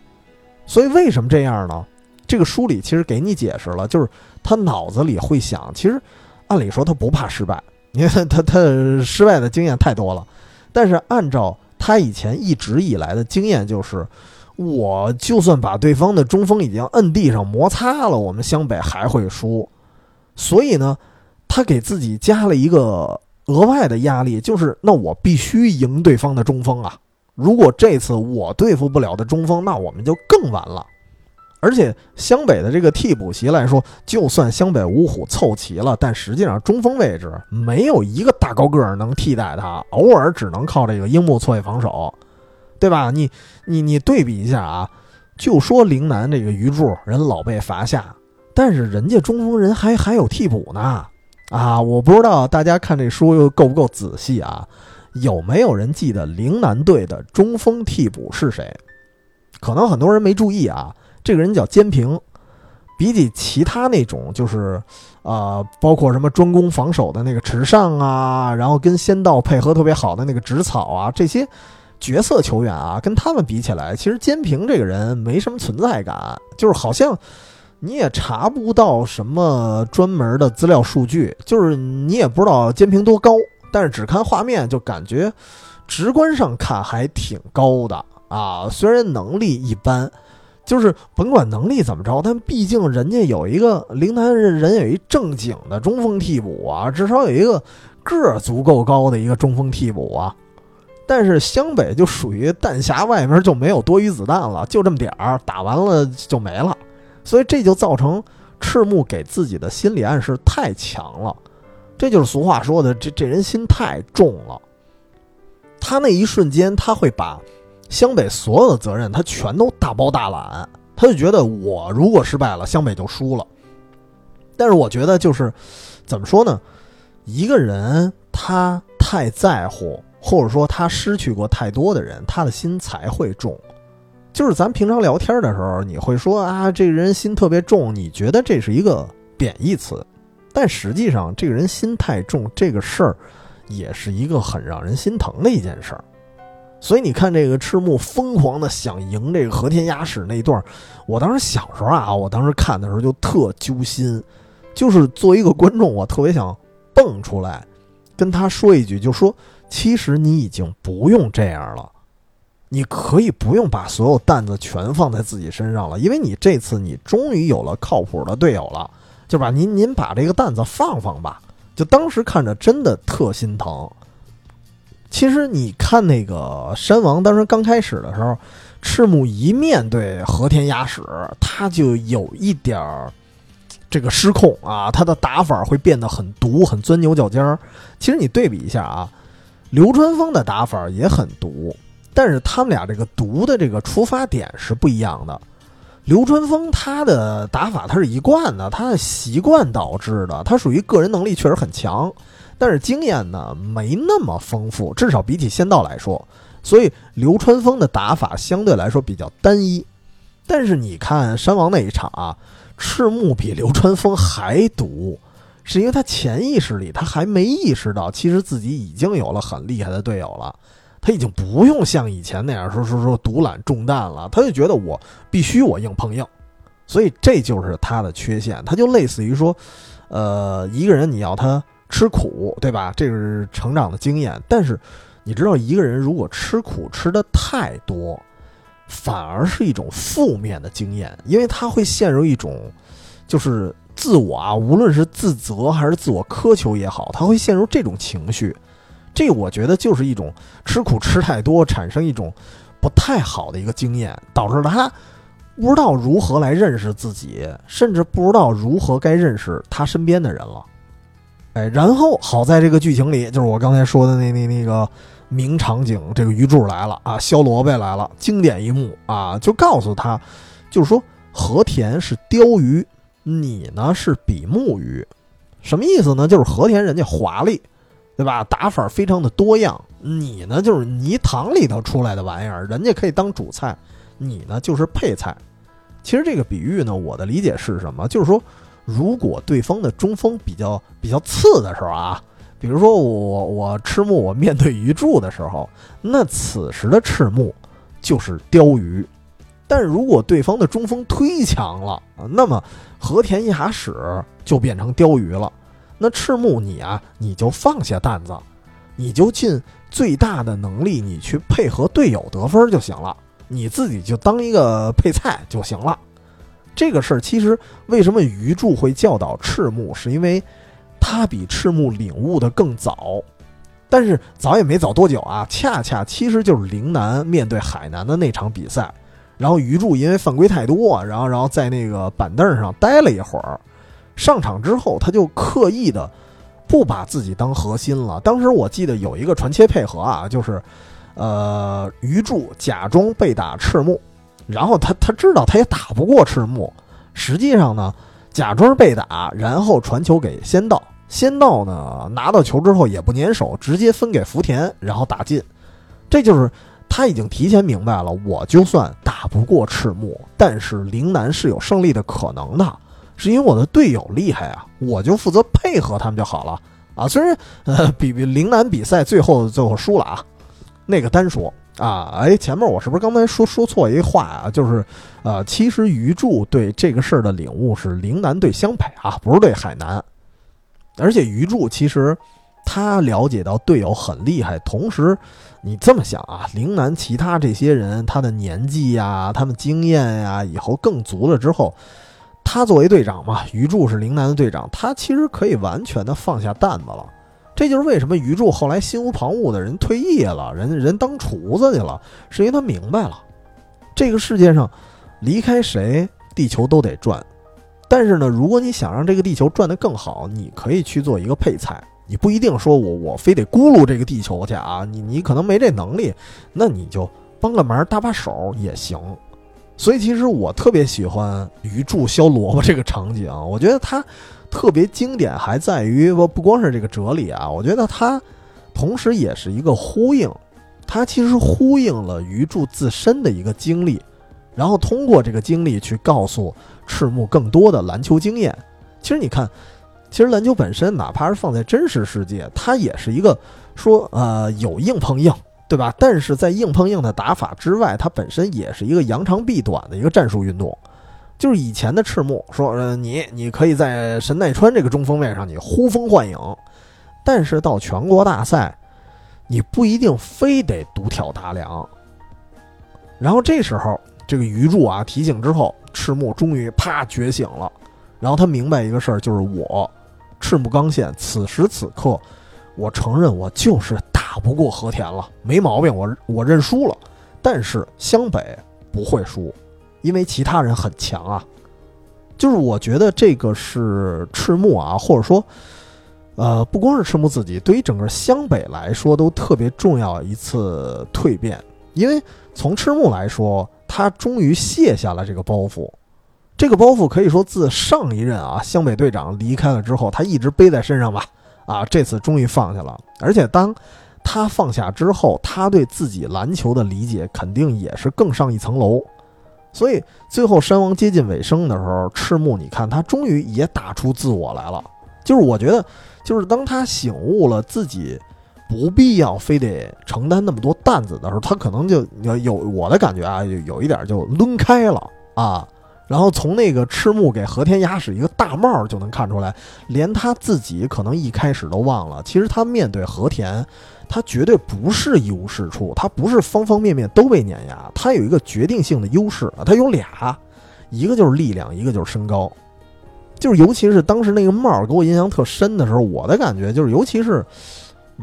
所以为什么这样呢？这个书里其实给你解释了，就是他脑子里会想，其实按理说他不怕失败，因为他他失败的经验太多了。但是按照他以前一直以来的经验，就是我就算把对方的中锋已经摁地上摩擦了，我们湘北还会输。所以呢，他给自己加了一个。额外的压力就是，那我必须赢对方的中锋啊！如果这次我对付不了的中锋，那我们就更完了。而且湘北的这个替补席来说，就算湘北五虎凑齐了，但实际上中锋位置没有一个大高个儿能替代他，偶尔只能靠这个樱木错位防守，对吧？你你你对比一下啊，就说陵南这个鱼柱人老被罚下，但是人家中锋人还还有替补呢。啊，我不知道大家看这书又够不够仔细啊？有没有人记得陵南队的中锋替补是谁？可能很多人没注意啊。这个人叫坚平，比起其他那种就是，呃，包括什么专攻防守的那个池上啊，然后跟仙道配合特别好的那个植草啊，这些角色球员啊，跟他们比起来，其实坚平这个人没什么存在感，就是好像。你也查不到什么专门的资料数据，就是你也不知道监平多高，但是只看画面就感觉，直观上看还挺高的啊。虽然能力一般，就是甭管能力怎么着，但毕竟人家有一个陵南人有一正经的中锋替补啊，至少有一个个儿足够高的一个中锋替补啊。但是湘北就属于弹匣外面就没有多余子弹了，就这么点儿，打完了就没了。所以这就造成赤木给自己的心理暗示太强了，这就是俗话说的，这这人心太重了。他那一瞬间，他会把湘北所有的责任他全都大包大揽，他就觉得我如果失败了，湘北就输了。但是我觉得就是怎么说呢？一个人他太在乎，或者说他失去过太多的人，他的心才会重。就是咱平常聊天的时候，你会说啊，这个人心特别重，你觉得这是一个贬义词，但实际上这个人心太重，这个事儿也是一个很让人心疼的一件事儿。所以你看，这个赤木疯狂的想赢这个和田雅史那一段，我当时小时候啊，我当时看的时候就特揪心，就是作为一个观众，我特别想蹦出来跟他说一句，就说其实你已经不用这样了，你可以不用把所有担子全放在自己身上了，因为你这次你终于有了靠谱的队友了，就把您您把这个担子放放吧。就当时看着真的特心疼。其实你看那个山王，当时刚开始的时候，赤木一面对和田雅史，他就有一点儿这个失控啊，他的打法会变得很毒，很钻牛角尖儿。其实你对比一下啊，流川枫的打法也很毒，但是他们俩这个毒的这个出发点是不一样的。流川枫他的打法他是一贯的，他的习惯导致的，他属于个人能力确实很强。但是经验呢没那么丰富，至少比起仙道来说，所以流川枫的打法相对来说比较单一。但是你看山王那一场啊，赤木比流川枫还毒，是因为他潜意识里他还没意识到，其实自己已经有了很厉害的队友了，他已经不用像以前那样说说说独揽重担了，他就觉得我必须我硬碰硬，所以这就是他的缺陷，他就类似于说，呃，一个人你要他。吃苦，对吧？这是成长的经验。但是，你知道，一个人如果吃苦吃的太多，反而是一种负面的经验，因为他会陷入一种，就是自我啊，无论是自责还是自我苛求也好，他会陷入这种情绪。这我觉得就是一种吃苦吃太多，产生一种不太好的一个经验，导致他不知道如何来认识自己，甚至不知道如何该认识他身边的人了。哎，然后好在这个剧情里，就是我刚才说的那那那个名场景，这个鱼柱来了啊，削萝卜来了，经典一幕啊，就告诉他，就是说和田是鲷鱼，你呢是比目鱼，什么意思呢？就是和田人家华丽，对吧？打法非常的多样，你呢就是泥塘里头出来的玩意儿，人家可以当主菜，你呢就是配菜。其实这个比喻呢，我的理解是什么？就是说。如果对方的中锋比较比较次的时候啊，比如说我我赤木我面对鱼柱的时候，那此时的赤木就是鲷鱼；但如果对方的中锋忒强了那么和田一哈史就变成鲷鱼了。那赤木你啊，你就放下担子，你就尽最大的能力，你去配合队友得分就行了，你自己就当一个配菜就行了。这个事儿其实为什么鱼柱会教导赤木，是因为他比赤木领悟的更早，但是早也没早多久啊，恰恰其实就是陵南面对海南的那场比赛，然后鱼柱因为犯规太多，然后然后在那个板凳上待了一会儿，上场之后他就刻意的不把自己当核心了。当时我记得有一个传切配合啊，就是呃鱼柱假装被打赤木。然后他他知道他也打不过赤木，实际上呢，假装被打，然后传球给仙道，仙道呢拿到球之后也不粘手，直接分给福田，然后打进。这就是他已经提前明白了，我就算打不过赤木，但是陵南是有胜利的可能的，是因为我的队友厉害啊，我就负责配合他们就好了啊。虽然呃比比陵南比赛最后最后输了啊，那个单说。啊，哎，前面我是不是刚才说说错一话啊？就是，呃，其实鱼柱对这个事儿的领悟是陵南对湘北啊，不是对海南。而且鱼柱其实他了解到队友很厉害，同时你这么想啊，陵南其他这些人他的年纪呀、他们经验呀，以后更足了之后，他作为队长嘛，鱼柱是陵南的队长，他其实可以完全的放下担子了。这就是为什么鱼柱后来心无旁骛的人退役了，人人当厨子去了，是因为他明白了，这个世界上离开谁，地球都得转。但是呢，如果你想让这个地球转得更好，你可以去做一个配菜，你不一定说我我非得咕噜这个地球去啊，你你可能没这能力，那你就帮个忙搭把手也行。所以其实我特别喜欢鱼柱削萝卜这个场景，我觉得它特别经典，还在于不不光是这个哲理啊，我觉得它同时也是一个呼应，它其实呼应了鱼柱自身的一个经历，然后通过这个经历去告诉赤木更多的篮球经验。其实你看，其实篮球本身，哪怕是放在真实世界，它也是一个说呃有硬碰硬。对吧？但是在硬碰硬的打法之外，它本身也是一个扬长避短的一个战术运动。就是以前的赤木说：“呃，你你可以在神奈川这个中锋位上你呼风唤影，但是到全国大赛，你不一定非得独挑大梁。”然后这时候，这个鱼柱啊提醒之后，赤木终于啪觉醒了。然后他明白一个事儿，就是我赤木刚宪此时此刻，我承认我就是。打不过和田了，没毛病，我我认输了。但是湘北不会输，因为其他人很强啊。就是我觉得这个是赤木啊，或者说，呃，不光是赤木自己，对于整个湘北来说都特别重要一次蜕变。因为从赤木来说，他终于卸下了这个包袱。这个包袱可以说自上一任啊湘北队长离开了之后，他一直背在身上吧。啊，这次终于放下了，而且当。他放下之后，他对自己篮球的理解肯定也是更上一层楼。所以最后山王接近尾声的时候，赤木，你看他终于也打出自我来了。就是我觉得，就是当他醒悟了自己不必要非得承担那么多担子的时候，他可能就有有我的感觉啊，有有一点就抡开了啊。然后从那个赤木给和田压使一个大帽就能看出来，连他自己可能一开始都忘了，其实他面对和田。他绝对不是一无是处，他不是方方面面都被碾压，他有一个决定性的优势啊，他有俩，一个就是力量，一个就是身高，就是尤其是当时那个帽给我印象特深的时候，我的感觉就是，尤其是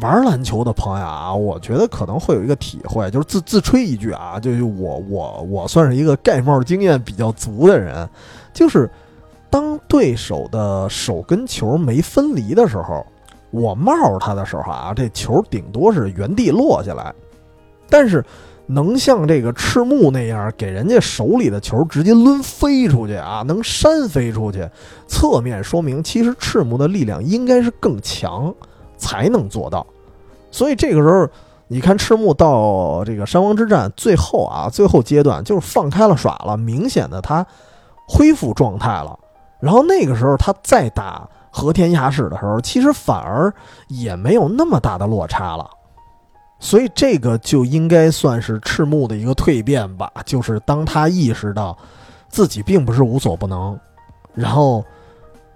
玩篮球的朋友啊，我觉得可能会有一个体会，就是自自吹一句啊，就是我我我算是一个盖帽经验比较足的人，就是当对手的手跟球没分离的时候。我冒他的时候啊，这球顶多是原地落下来，但是能像这个赤木那样给人家手里的球直接抡飞出去啊，能扇飞出去，侧面说明其实赤木的力量应该是更强才能做到。所以这个时候，你看赤木到这个山王之战最后啊，最后阶段就是放开了耍了，明显的他恢复状态了，然后那个时候他再打。和田雅史的时候，其实反而也没有那么大的落差了，所以这个就应该算是赤木的一个蜕变吧。就是当他意识到自己并不是无所不能，然后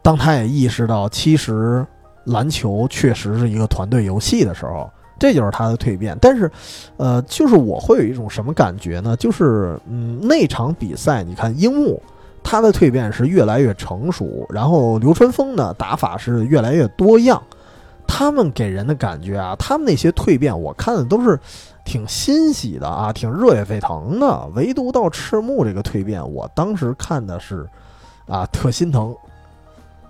当他也意识到其实篮球确实是一个团队游戏的时候，这就是他的蜕变。但是，呃，就是我会有一种什么感觉呢？就是嗯，那场比赛，你看樱木。他的蜕变是越来越成熟，然后流川枫呢打法是越来越多样，他们给人的感觉啊，他们那些蜕变我看的都是挺欣喜的啊，挺热血沸腾的。唯独到赤木这个蜕变，我当时看的是啊特心疼。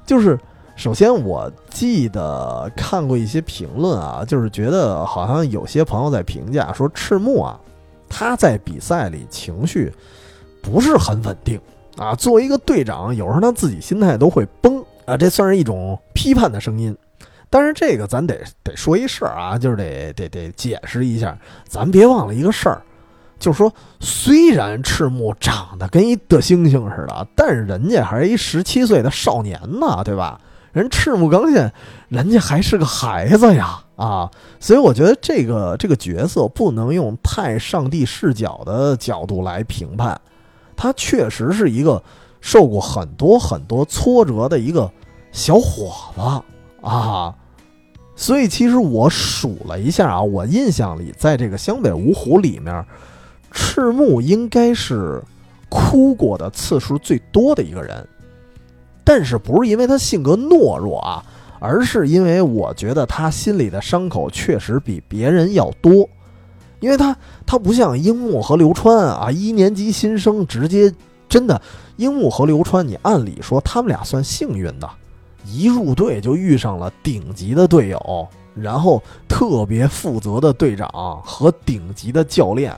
就是首先我记得看过一些评论啊，就是觉得好像有些朋友在评价说赤木啊，他在比赛里情绪不是很稳定。啊，作为一个队长，有时候他自己心态都会崩啊，这算是一种批判的声音。但是这个咱得得说一事儿啊，就是得得得解释一下，咱别忘了一个事儿，就是说，虽然赤木长得跟一德猩猩似的，但是人家还是一十七岁的少年呢，对吧？人赤木刚宪，人家还是个孩子呀，啊，所以我觉得这个这个角色不能用太上帝视角的角度来评判。他确实是一个受过很多很多挫折的一个小伙子啊，所以其实我数了一下啊，我印象里在这个湘北五虎里面，赤木应该是哭过的次数最多的一个人，但是不是因为他性格懦弱啊，而是因为我觉得他心里的伤口确实比别人要多。因为他他不像樱木和流川啊，一年级新生直接真的，樱木和流川，你按理说他们俩算幸运的，一入队就遇上了顶级的队友，然后特别负责的队长和顶级的教练，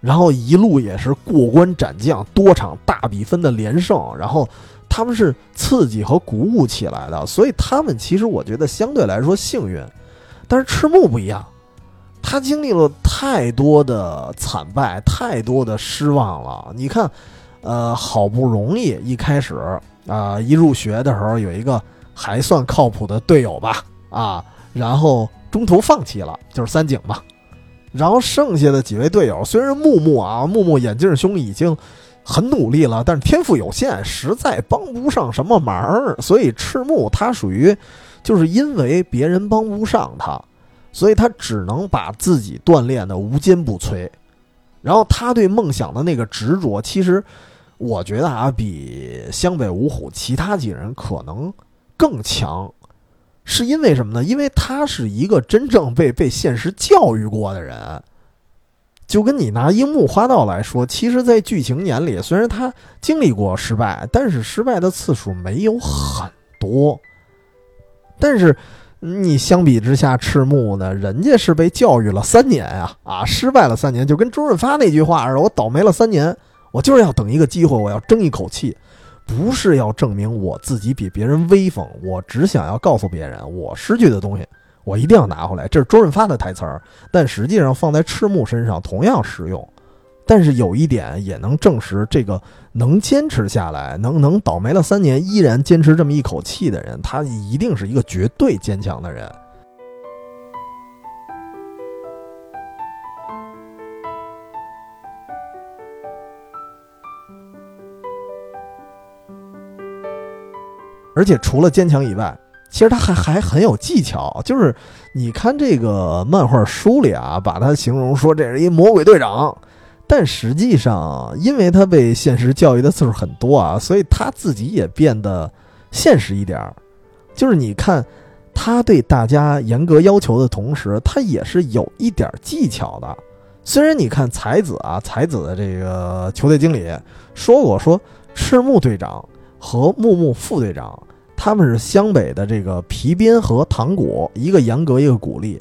然后一路也是过关斩将，多场大比分的连胜，然后他们是刺激和鼓舞起来的，所以他们其实我觉得相对来说幸运，但是赤木不一样，他经历了太多的惨败，太多的失望了。你看，呃，好不容易一开始啊，一入学的时候有一个还算靠谱的队友吧，啊，然后中途放弃了，就是三井嘛。然后剩下的几位队友，虽然木木啊，木木眼镜兄已经很努力了，但是天赋有限，实在帮不上什么忙。所以赤木他属于，就是因为别人帮不上他，所以他只能把自己锻炼的无坚不摧。然后他对梦想的那个执着，其实我觉得啊，比湘北五虎其他几人可能更强。是因为什么呢？因为他是一个真正被被现实教育过的人，就跟你拿樱木花道来说，其实，在剧情眼里，虽然他经历过失败，但是失败的次数没有很多。但是你相比之下，赤木呢，人家是被教育了三年啊啊，失败了三年，就跟周润发那句话似的，我倒霉了三年，我就是要等一个机会，我要争一口气。不是要证明我自己比别人威风，我只想要告诉别人，我失去的东西，我一定要拿回来。这是周润发的台词儿，但实际上放在赤木身上同样适用。但是有一点也能证实，这个能坚持下来，能能倒霉了三年依然坚持这么一口气的人，他一定是一个绝对坚强的人。而且除了坚强以外，其实他还还很有技巧。就是你看这个漫画书里啊，把他形容说这是一魔鬼队长，但实际上，因为他被现实教育的次数很多啊，所以他自己也变得现实一点儿。就是你看他对大家严格要求的同时，他也是有一点技巧的。虽然你看才子啊，才子的这个球队经理说过，说赤木队长。和木木副队长，他们是湘北的这个皮鞭和糖果，一个严格，一个鼓励。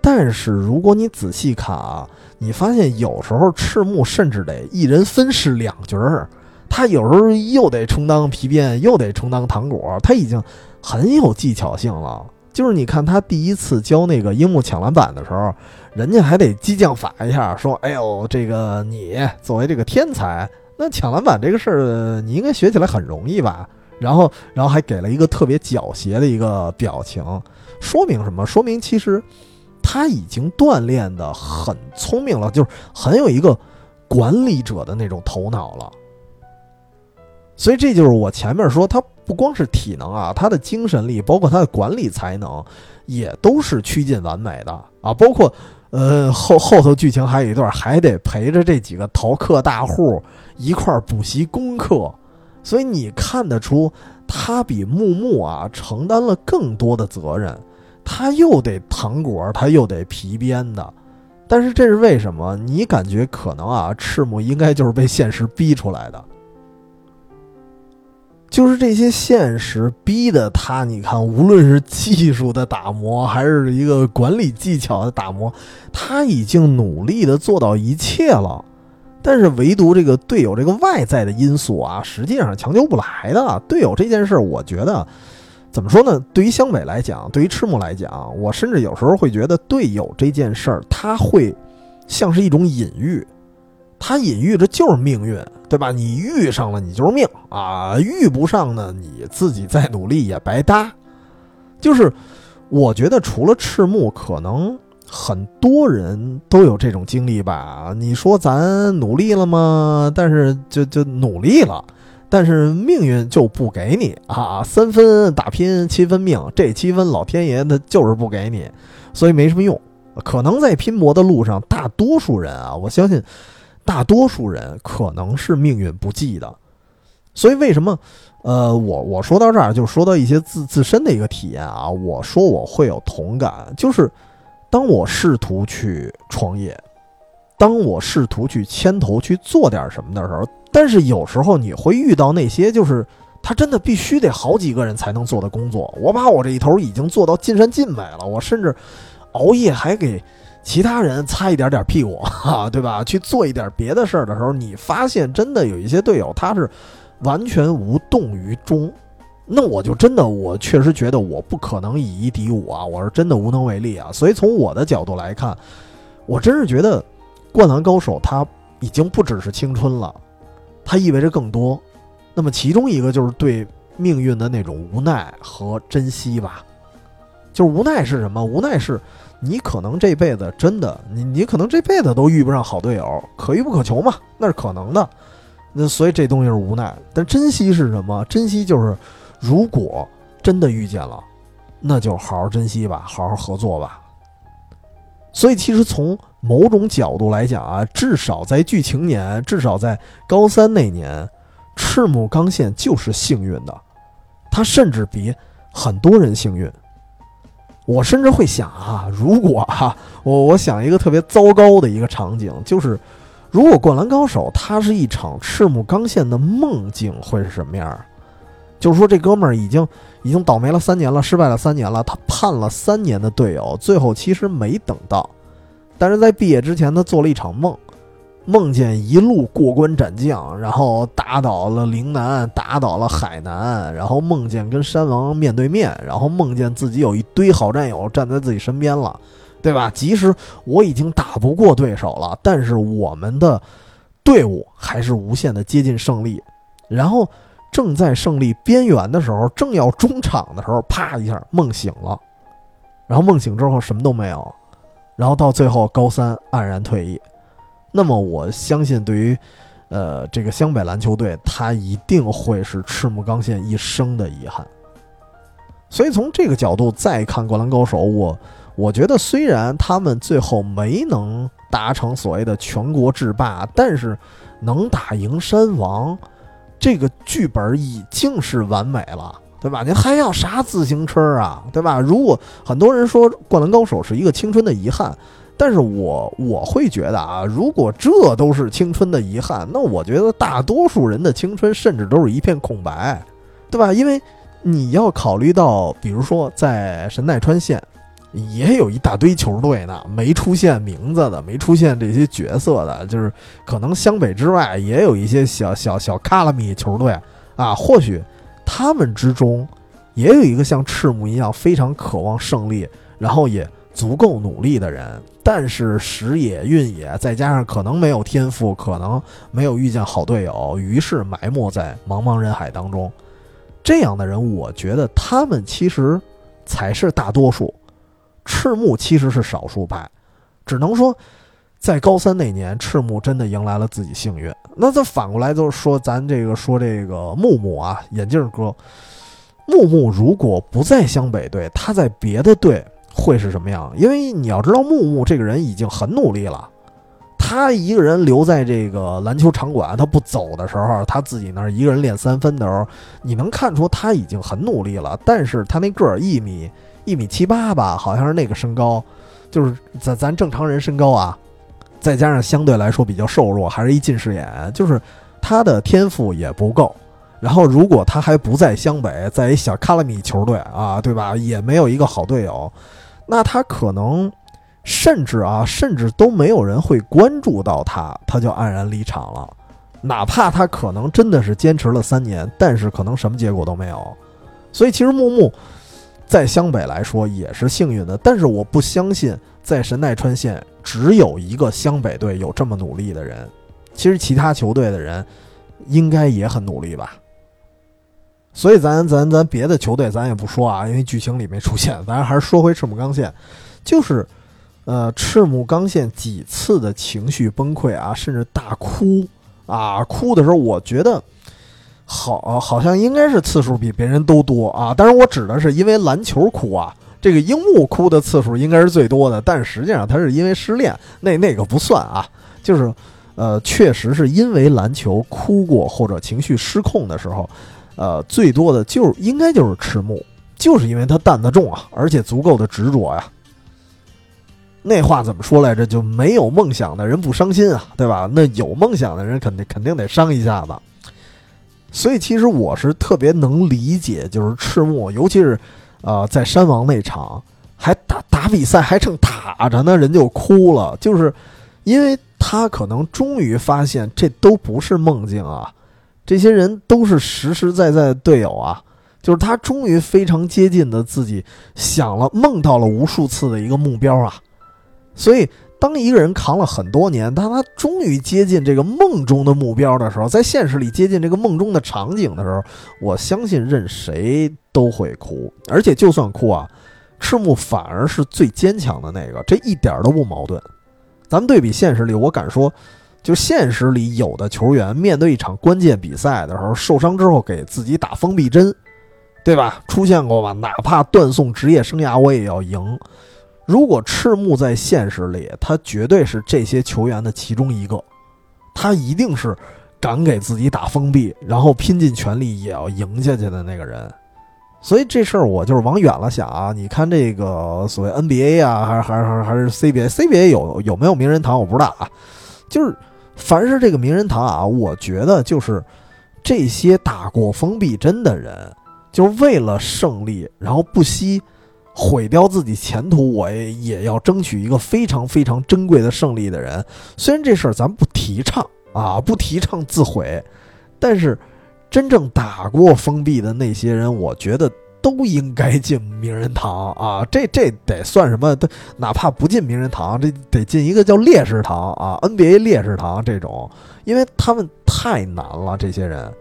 但是如果你仔细看啊，你发现有时候赤木甚至得一人分饰两角儿，他有时候又得充当皮鞭，又得充当糖果，他已经很有技巧性了。就是你看他第一次教那个樱木抢篮板的时候，人家还得激将法一下，说：“哎呦，这个你作为这个天才。”那抢篮板这个事儿，你应该学起来很容易吧？然后，然后还给了一个特别狡黠的一个表情，说明什么？说明其实他已经锻炼的很聪明了，就是很有一个管理者的那种头脑了。所以这就是我前面说，他不光是体能啊，他的精神力，包括他的管理才能，也都是趋近完美的啊，包括。呃，后后头剧情还有一段，还得陪着这几个逃课大户一块儿补习功课，所以你看得出他比木木啊承担了更多的责任，他又得糖果，他又得皮鞭的，但是这是为什么？你感觉可能啊，赤木应该就是被现实逼出来的。就是这些现实逼的他，你看，无论是技术的打磨，还是一个管理技巧的打磨，他已经努力的做到一切了。但是唯独这个队友这个外在的因素啊，实际上强求不来的。队友这件事，我觉得怎么说呢？对于湘北来讲，对于赤木来讲，我甚至有时候会觉得队友这件事儿，他会像是一种隐喻。他隐喻着就是命运，对吧？你遇上了，你就是命啊；遇不上呢，你自己再努力也白搭。就是我觉得，除了赤木，可能很多人都有这种经历吧。你说咱努力了吗？但是就就努力了，但是命运就不给你啊。三分打拼，七分命，这七分老天爷他就是不给你，所以没什么用。可能在拼搏的路上，大多数人啊，我相信。大多数人可能是命运不济的，所以为什么？呃，我我说到这儿就说到一些自自身的一个体验啊。我说我会有同感，就是当我试图去创业，当我试图去牵头去做点什么的时候，但是有时候你会遇到那些就是他真的必须得好几个人才能做的工作。我把我这一头已经做到尽善尽美了，我甚至熬夜还给。其他人擦一点点屁股，哈，对吧？去做一点别的事儿的时候，你发现真的有一些队友他是完全无动于衷，那我就真的我确实觉得我不可能以一敌五啊，我是真的无能为力啊。所以从我的角度来看，我真是觉得《灌篮高手》他已经不只是青春了，它意味着更多。那么其中一个就是对命运的那种无奈和珍惜吧。就是无奈是什么？无奈是。你可能这辈子真的，你你可能这辈子都遇不上好队友，可遇不可求嘛，那是可能的。那所以这东西是无奈，但珍惜是什么？珍惜就是，如果真的遇见了，那就好好珍惜吧，好好合作吧。所以其实从某种角度来讲啊，至少在剧情年，至少在高三那年，赤木刚宪就是幸运的，他甚至比很多人幸运。我甚至会想啊，如果哈，我我想一个特别糟糕的一个场景，就是如果《灌篮高手》它是一场赤木刚宪的梦境，会是什么样？就是说这哥们儿已经已经倒霉了三年了，失败了三年了，他盼了三年的队友，最后其实没等到，但是在毕业之前，他做了一场梦。梦见一路过关斩将，然后打倒了陵南，打倒了海南，然后梦见跟山王面对面，然后梦见自己有一堆好战友站在自己身边了，对吧？即使我已经打不过对手了，但是我们的队伍还是无限的接近胜利。然后正在胜利边缘的时候，正要中场的时候，啪一下梦醒了，然后梦醒之后什么都没有，然后到最后高三黯然退役。那么我相信，对于，呃，这个湘北篮球队，他一定会是赤木刚宪一生的遗憾。所以从这个角度再看《灌篮高手》，我我觉得虽然他们最后没能达成所谓的全国制霸，但是能打赢山王，这个剧本已经是完美了，对吧？您还要啥自行车啊，对吧？如果很多人说《灌篮高手》是一个青春的遗憾。但是我我会觉得啊，如果这都是青春的遗憾，那我觉得大多数人的青春甚至都是一片空白，对吧？因为你要考虑到，比如说在神奈川县，也有一大堆球队呢，没出现名字的，没出现这些角色的，就是可能湘北之外也有一些小小小卡拉米球队啊，或许他们之中也有一个像赤木一样非常渴望胜利，然后也足够努力的人。但是时也运也，再加上可能没有天赋，可能没有遇见好队友，于是埋没在茫茫人海当中。这样的人，我觉得他们其实才是大多数，赤木其实是少数派。只能说，在高三那年，赤木真的迎来了自己幸运。那再反过来就是说，咱这个说这个木木啊，眼镜哥，木木如果不在湘北队，他在别的队。会是什么样？因为你要知道，木木这个人已经很努力了。他一个人留在这个篮球场馆，他不走的时候，他自己那儿一个人练三分的时候，你能看出他已经很努力了。但是他那个儿一米一米七八吧，好像是那个身高，就是咱咱正常人身高啊，再加上相对来说比较瘦弱，还是一近视眼，就是他的天赋也不够。然后如果他还不在湘北，在一小卡拉米球队啊，对吧？也没有一个好队友。那他可能，甚至啊，甚至都没有人会关注到他，他就黯然离场了。哪怕他可能真的是坚持了三年，但是可能什么结果都没有。所以其实木木在湘北来说也是幸运的，但是我不相信在神奈川县只有一个湘北队有这么努力的人。其实其他球队的人应该也很努力吧。所以咱咱咱别的球队咱也不说啊，因为剧情里没出现。咱还是说回赤木刚宪，就是，呃，赤木刚宪几次的情绪崩溃啊，甚至大哭啊，哭的时候我觉得好，好像应该是次数比别人都多啊。当然我指的是因为篮球哭啊，这个樱木哭的次数应该是最多的，但实际上他是因为失恋，那那个不算啊。就是，呃，确实是因为篮球哭过或者情绪失控的时候。呃，最多的就应该就是赤木，就是因为他担子重啊，而且足够的执着呀。那话怎么说来着？就没有梦想的人不伤心啊，对吧？那有梦想的人肯定肯定得伤一下子。所以其实我是特别能理解，就是赤木，尤其是呃在山王那场，还打打比赛还正打着呢，人就哭了，就是因为他可能终于发现这都不是梦境啊，这些人都是实实在在的队友啊，就是他终于非常接近的自己想了梦到了无数次的一个目标啊，所以当一个人扛了很多年，当他终于接近这个梦中的目标的时候，在现实里接近这个梦中的场景的时候，我相信任谁都会哭，而且就算哭啊。赤木反而是最坚强的那个，这一点都不矛盾。咱们对比现实里，我敢说，就现实里有的球员面对一场关键比赛的时候，受伤之后给自己打封闭针，对吧？出现过吧？哪怕断送职业生涯，我也要赢。如果赤木在现实里，他绝对是这些球员的其中一个，他一定是敢给自己打封闭，然后拼尽全力也要赢下去的那个人。所以这事儿我就是往远了想啊，你看这个所谓 NBA 啊，还是还是还是 CBA，CBA 有有没有名人堂我不知道啊。就是凡是这个名人堂啊，我觉得就是这些打过封闭针的人，就是为了胜利，然后不惜毁掉自己前途，我也也要争取一个非常非常珍贵的胜利的人。虽然这事儿咱不提倡啊，不提倡自毁，但是。真正打过封闭的那些人，我觉得都应该进名人堂啊！这这得算什么？他哪怕不进名人堂，这得进一个叫烈士堂啊！NBA 烈士堂这种，因为他们太难了。这些人，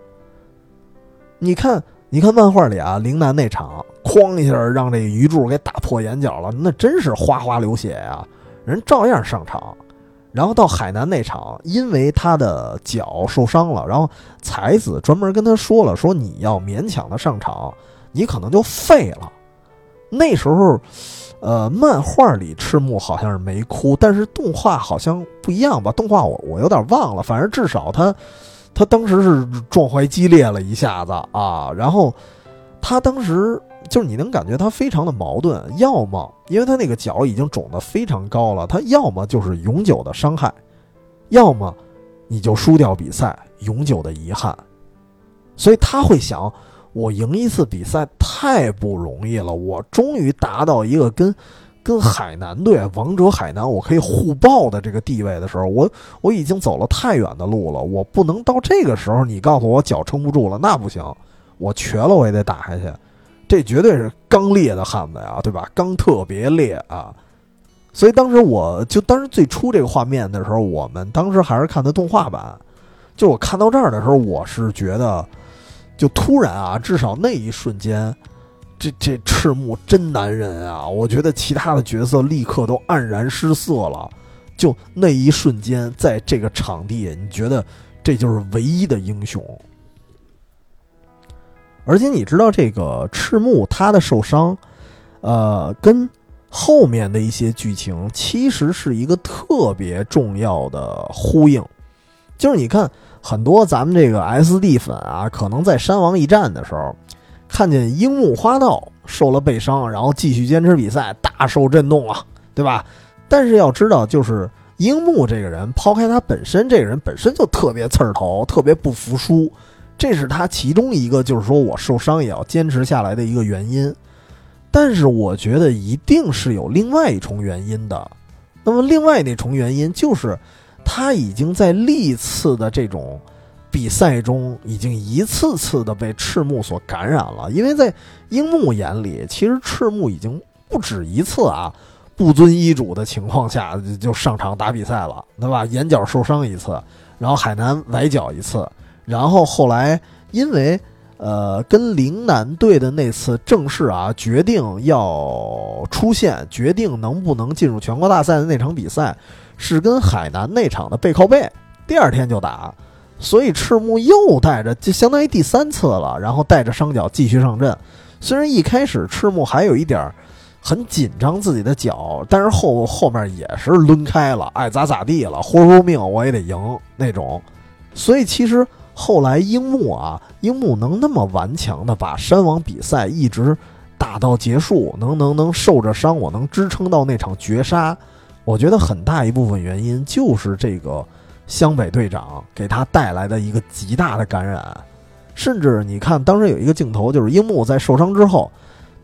你看，你看漫画里啊，陵南那场，哐一下让这鱼柱给打破眼角了，那真是哗哗流血呀！人照样上场。然后到海南那场，因为他的脚受伤了，然后才子专门跟他说了，说你要勉强的上场，你可能就废了。那时候，呃，漫画里赤木好像是没哭，但是动画好像不一样吧？动画我我有点忘了，反正至少他他当时是壮怀激烈了一下子啊，然后他当时。就是你能感觉他非常的矛盾，要么因为他那个脚已经肿得非常高了，他要么就是永久的伤害，要么你就输掉比赛，永久的遗憾。所以他会想，我赢一次比赛太不容易了，我终于达到一个跟跟海南队、王者海南我可以互爆的这个地位的时候，我我已经走了太远的路了，我不能到这个时候你告诉我脚撑不住了，那不行，我瘸了我也得打下去。这绝对是刚烈的汉子呀，对吧？刚特别烈啊，所以当时我就当时最初这个画面的时候，我们当时还是看的动画版。就我看到这儿的时候，我是觉得，就突然啊，至少那一瞬间，这这赤木真男人啊！我觉得其他的角色立刻都黯然失色了。就那一瞬间，在这个场地，你觉得这就是唯一的英雄。而且你知道这个赤木他的受伤，呃，跟后面的一些剧情其实是一个特别重要的呼应。就是你看很多咱们这个 SD 粉啊，可能在山王一战的时候看见樱木花道受了背伤，然后继续坚持比赛，大受震动啊，对吧？但是要知道，就是樱木这个人，抛开他本身，这个人本身就特别刺儿头，特别不服输。这是他其中一个，就是说我受伤也要坚持下来的一个原因，但是我觉得一定是有另外一重原因的。那么另外那重原因就是，他已经在历次的这种比赛中，已经一次次的被赤木所感染了。因为在樱木眼里，其实赤木已经不止一次啊，不遵医嘱的情况下就上场打比赛了，对吧？眼角受伤一次，然后海南崴脚一次。然后后来，因为呃跟陵南队的那次正式啊决定要出现，决定能不能进入全国大赛的那场比赛，是跟海南那场的背靠背，第二天就打，所以赤木又带着，就相当于第三次了，然后带着伤脚继续上阵。虽然一开始赤木还有一点很紧张自己的脚，但是后后面也是抡开了，爱咋咋地了，豁出命我也得赢那种。所以其实。后来樱木啊，樱木能那么顽强的把山王比赛一直打到结束，能能能受着伤，我能支撑到那场绝杀，我觉得很大一部分原因就是这个湘北队长给他带来的一个极大的感染。甚至你看，当时有一个镜头，就是樱木在受伤之后，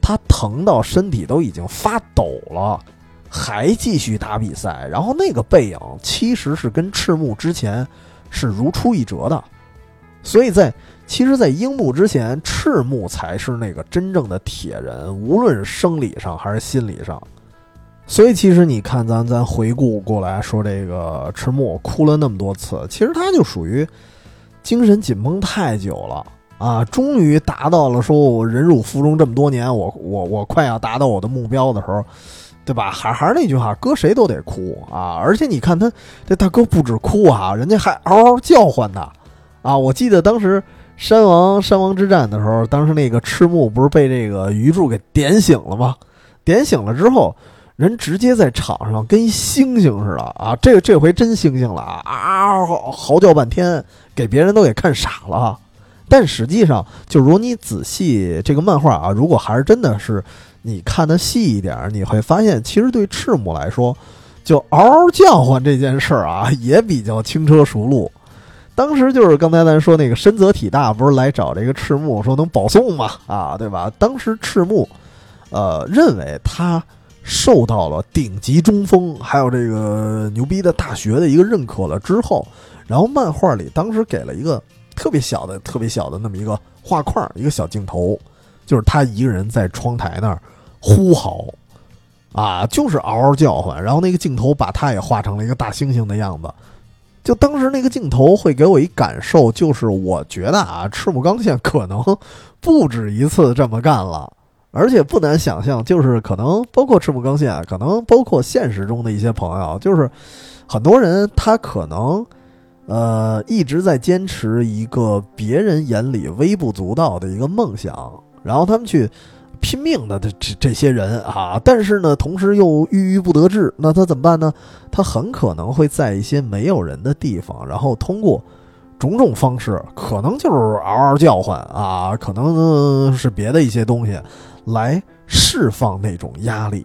他疼到身体都已经发抖了，还继续打比赛。然后那个背影其实是跟赤木之前是如出一辙的，所以在其实，在樱木之前，赤木才是那个真正的铁人，无论生理上还是心理上。所以，其实你看，咱咱回顾过来说，这个赤木哭了那么多次，其实他就属于精神紧绷太久了啊！终于达到了说，我忍辱负重这么多年，我我我快要达到我的目标的时候，对吧？还还是那句话，搁谁都得哭啊！而且你看他这大哥不止哭啊，人家还嗷嗷叫唤呢啊！我记得当时山王山王之战的时候，当时那个赤木不是被这个鱼柱给点醒了吗？点醒了之后。人直接在场上跟一猩猩似的啊！这个这回真猩猩了啊！啊，嚎叫半天，给别人都给看傻了。但实际上，就如你仔细这个漫画啊，如果还是真的是你看的细一点，你会发现，其实对赤木来说，就嗷嗷叫唤这件事儿啊，也比较轻车熟路。当时就是刚才咱说那个深泽体大不是来找这个赤木说能保送吗？啊，对吧？当时赤木，呃，认为他。受到了顶级中锋还有这个牛逼的大学的一个认可了之后，然后漫画里当时给了一个特别小的、特别小的那么一个画框，一个小镜头，就是他一个人在窗台那儿呼嚎，啊，就是嗷嗷叫唤，然后那个镜头把他也画成了一个大猩猩的样子。就当时那个镜头会给我一感受，就是我觉得啊，赤木刚宪可能不止一次这么干了。而且不难想象，就是可能包括赤木刚宪，可能包括现实中的一些朋友，就是很多人他可能呃一直在坚持一个别人眼里微不足道的一个梦想，然后他们去拼命的这这这些人啊，但是呢，同时又郁郁不得志，那他怎么办呢？他很可能会在一些没有人的地方，然后通过种种方式，可能就是嗷嗷叫唤啊，可能是别的一些东西。来释放那种压力，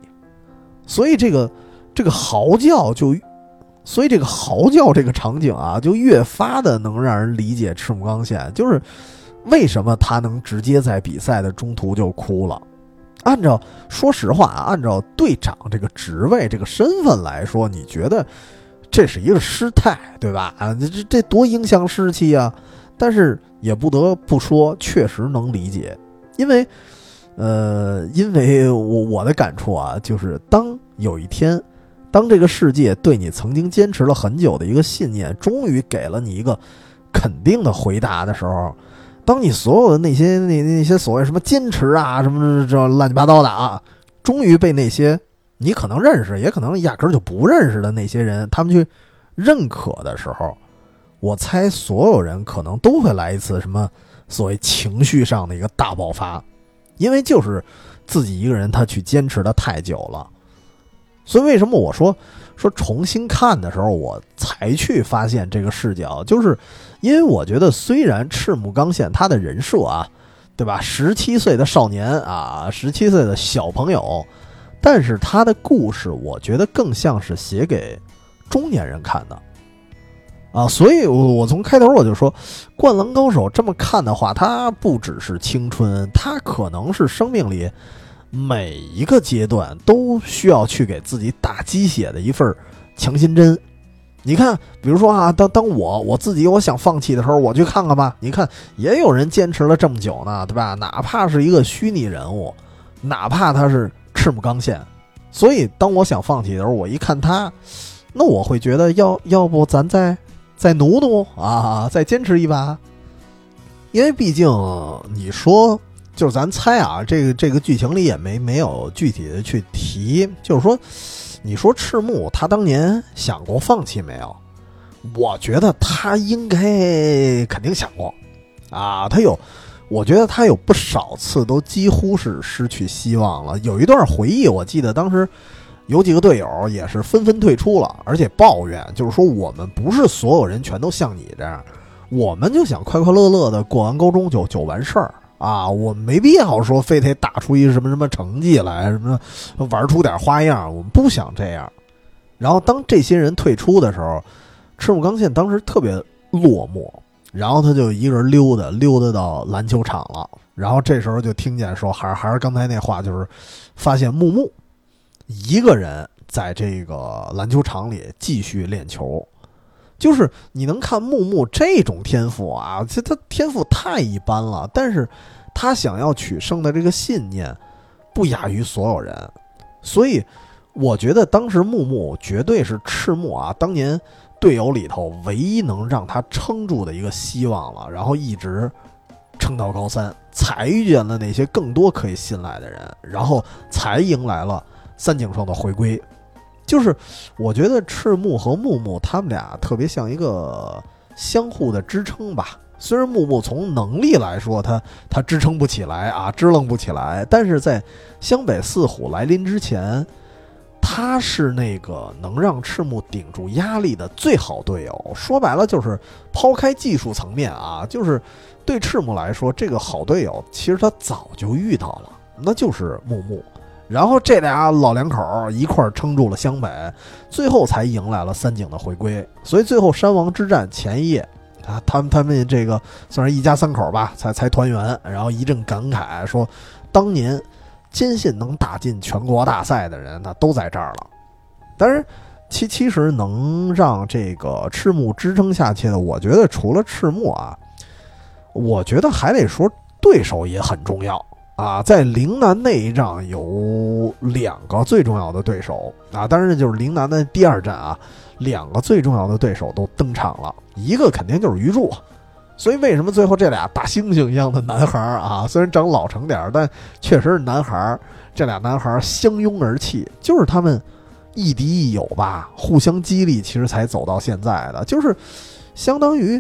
所以这个这个嚎叫就，所以这个嚎叫这个场景啊，就越发的能让人理解赤木刚宪，就是为什么他能直接在比赛的中途就哭了。按照说实话啊，按照队长这个职位这个身份来说，你觉得这是一个失态，对吧？啊，这这这多影响士气啊！但是也不得不说，确实能理解，因为。呃，因为我我的感触啊，就是当有一天，当这个世界对你曾经坚持了很久的一个信念，终于给了你一个肯定的回答的时候，当你所有的那些那那些所谓什么坚持啊，什么这乱七八糟的啊，终于被那些你可能认识，也可能压根儿就不认识的那些人，他们去认可的时候，我猜所有人可能都会来一次什么所谓情绪上的一个大爆发。因为就是自己一个人，他去坚持的太久了，所以为什么我说说重新看的时候，我才去发现这个视角，就是因为我觉得虽然赤木刚宪他的人设啊，对吧，十七岁的少年啊，十七岁的小朋友，但是他的故事，我觉得更像是写给中年人看的。啊，所以，我我从开头我就说，《灌篮高手》这么看的话，它不只是青春，它可能是生命里每一个阶段都需要去给自己打鸡血的一份强心针。你看，比如说啊，当当我我自己我想放弃的时候，我去看看吧。你看，也有人坚持了这么久呢，对吧？哪怕是一个虚拟人物，哪怕他是赤木刚宪，所以当我想放弃的时候，我一看他，那我会觉得，要要不咱再。再努努啊，再坚持一把，因为毕竟你说，就是咱猜啊，这个这个剧情里也没没有具体的去提，就是说，你说赤木他当年想过放弃没有？我觉得他应该肯定想过啊，他有，我觉得他有不少次都几乎是失去希望了。有一段回忆，我记得当时。有几个队友也是纷纷退出了，而且抱怨，就是说我们不是所有人全都像你这样，我们就想快快乐乐的过完高中就就完事儿啊，我们没必要说非得打出一什么什么成绩来，什么玩出点花样，我们不想这样。然后当这些人退出的时候，赤木刚宪当时特别落寞，然后他就一个人溜达溜达到篮球场了。然后这时候就听见说，还是还是刚才那话，就是发现木木一个人在这个篮球场里继续练球。就是你能看木木这种天赋啊，这他天赋太一般了，但是他想要取胜的这个信念不亚于所有人，所以我觉得当时木木绝对是赤木啊当年队友里头唯一能让他撑住的一个希望了，然后一直撑到高三，才遇见了那些更多可以信赖的人，然后才迎来了三井寿的回归。就是我觉得赤木和木木他们俩特别像一个相互的支撑吧。虽然木木从能力来说他他支撑不起来啊，支棱不起来，但是在湘北四虎来临之前，他是那个能让赤木顶住压力的最好队友。说白了就是抛开技术层面啊，就是对赤木来说，这个好队友其实他早就遇到了，那就是木木。然后这俩老两口一块儿撑住了湘北，最后才迎来了三井的回归。所以最后山王之战前夜，啊，他们他们这个算是一家三口吧，才才团圆。然后一阵感慨说，当年坚信能打进全国大赛的人，那都在这儿了。但是其其实能让这个赤木支撑下去的，我觉得除了赤木啊，我觉得还得说对手也很重要。啊，在陵南那一仗有两个最重要的对手啊，当然就是陵南的第二战啊，两个最重要的对手都登场了，一个肯定就是鱼柱，所以为什么最后这俩大猩猩一样的男孩啊，虽然长老成点但确实是男孩，这俩男孩相拥而泣，就是他们亦敌亦友吧，互相激励，其实才走到现在的，就是相当于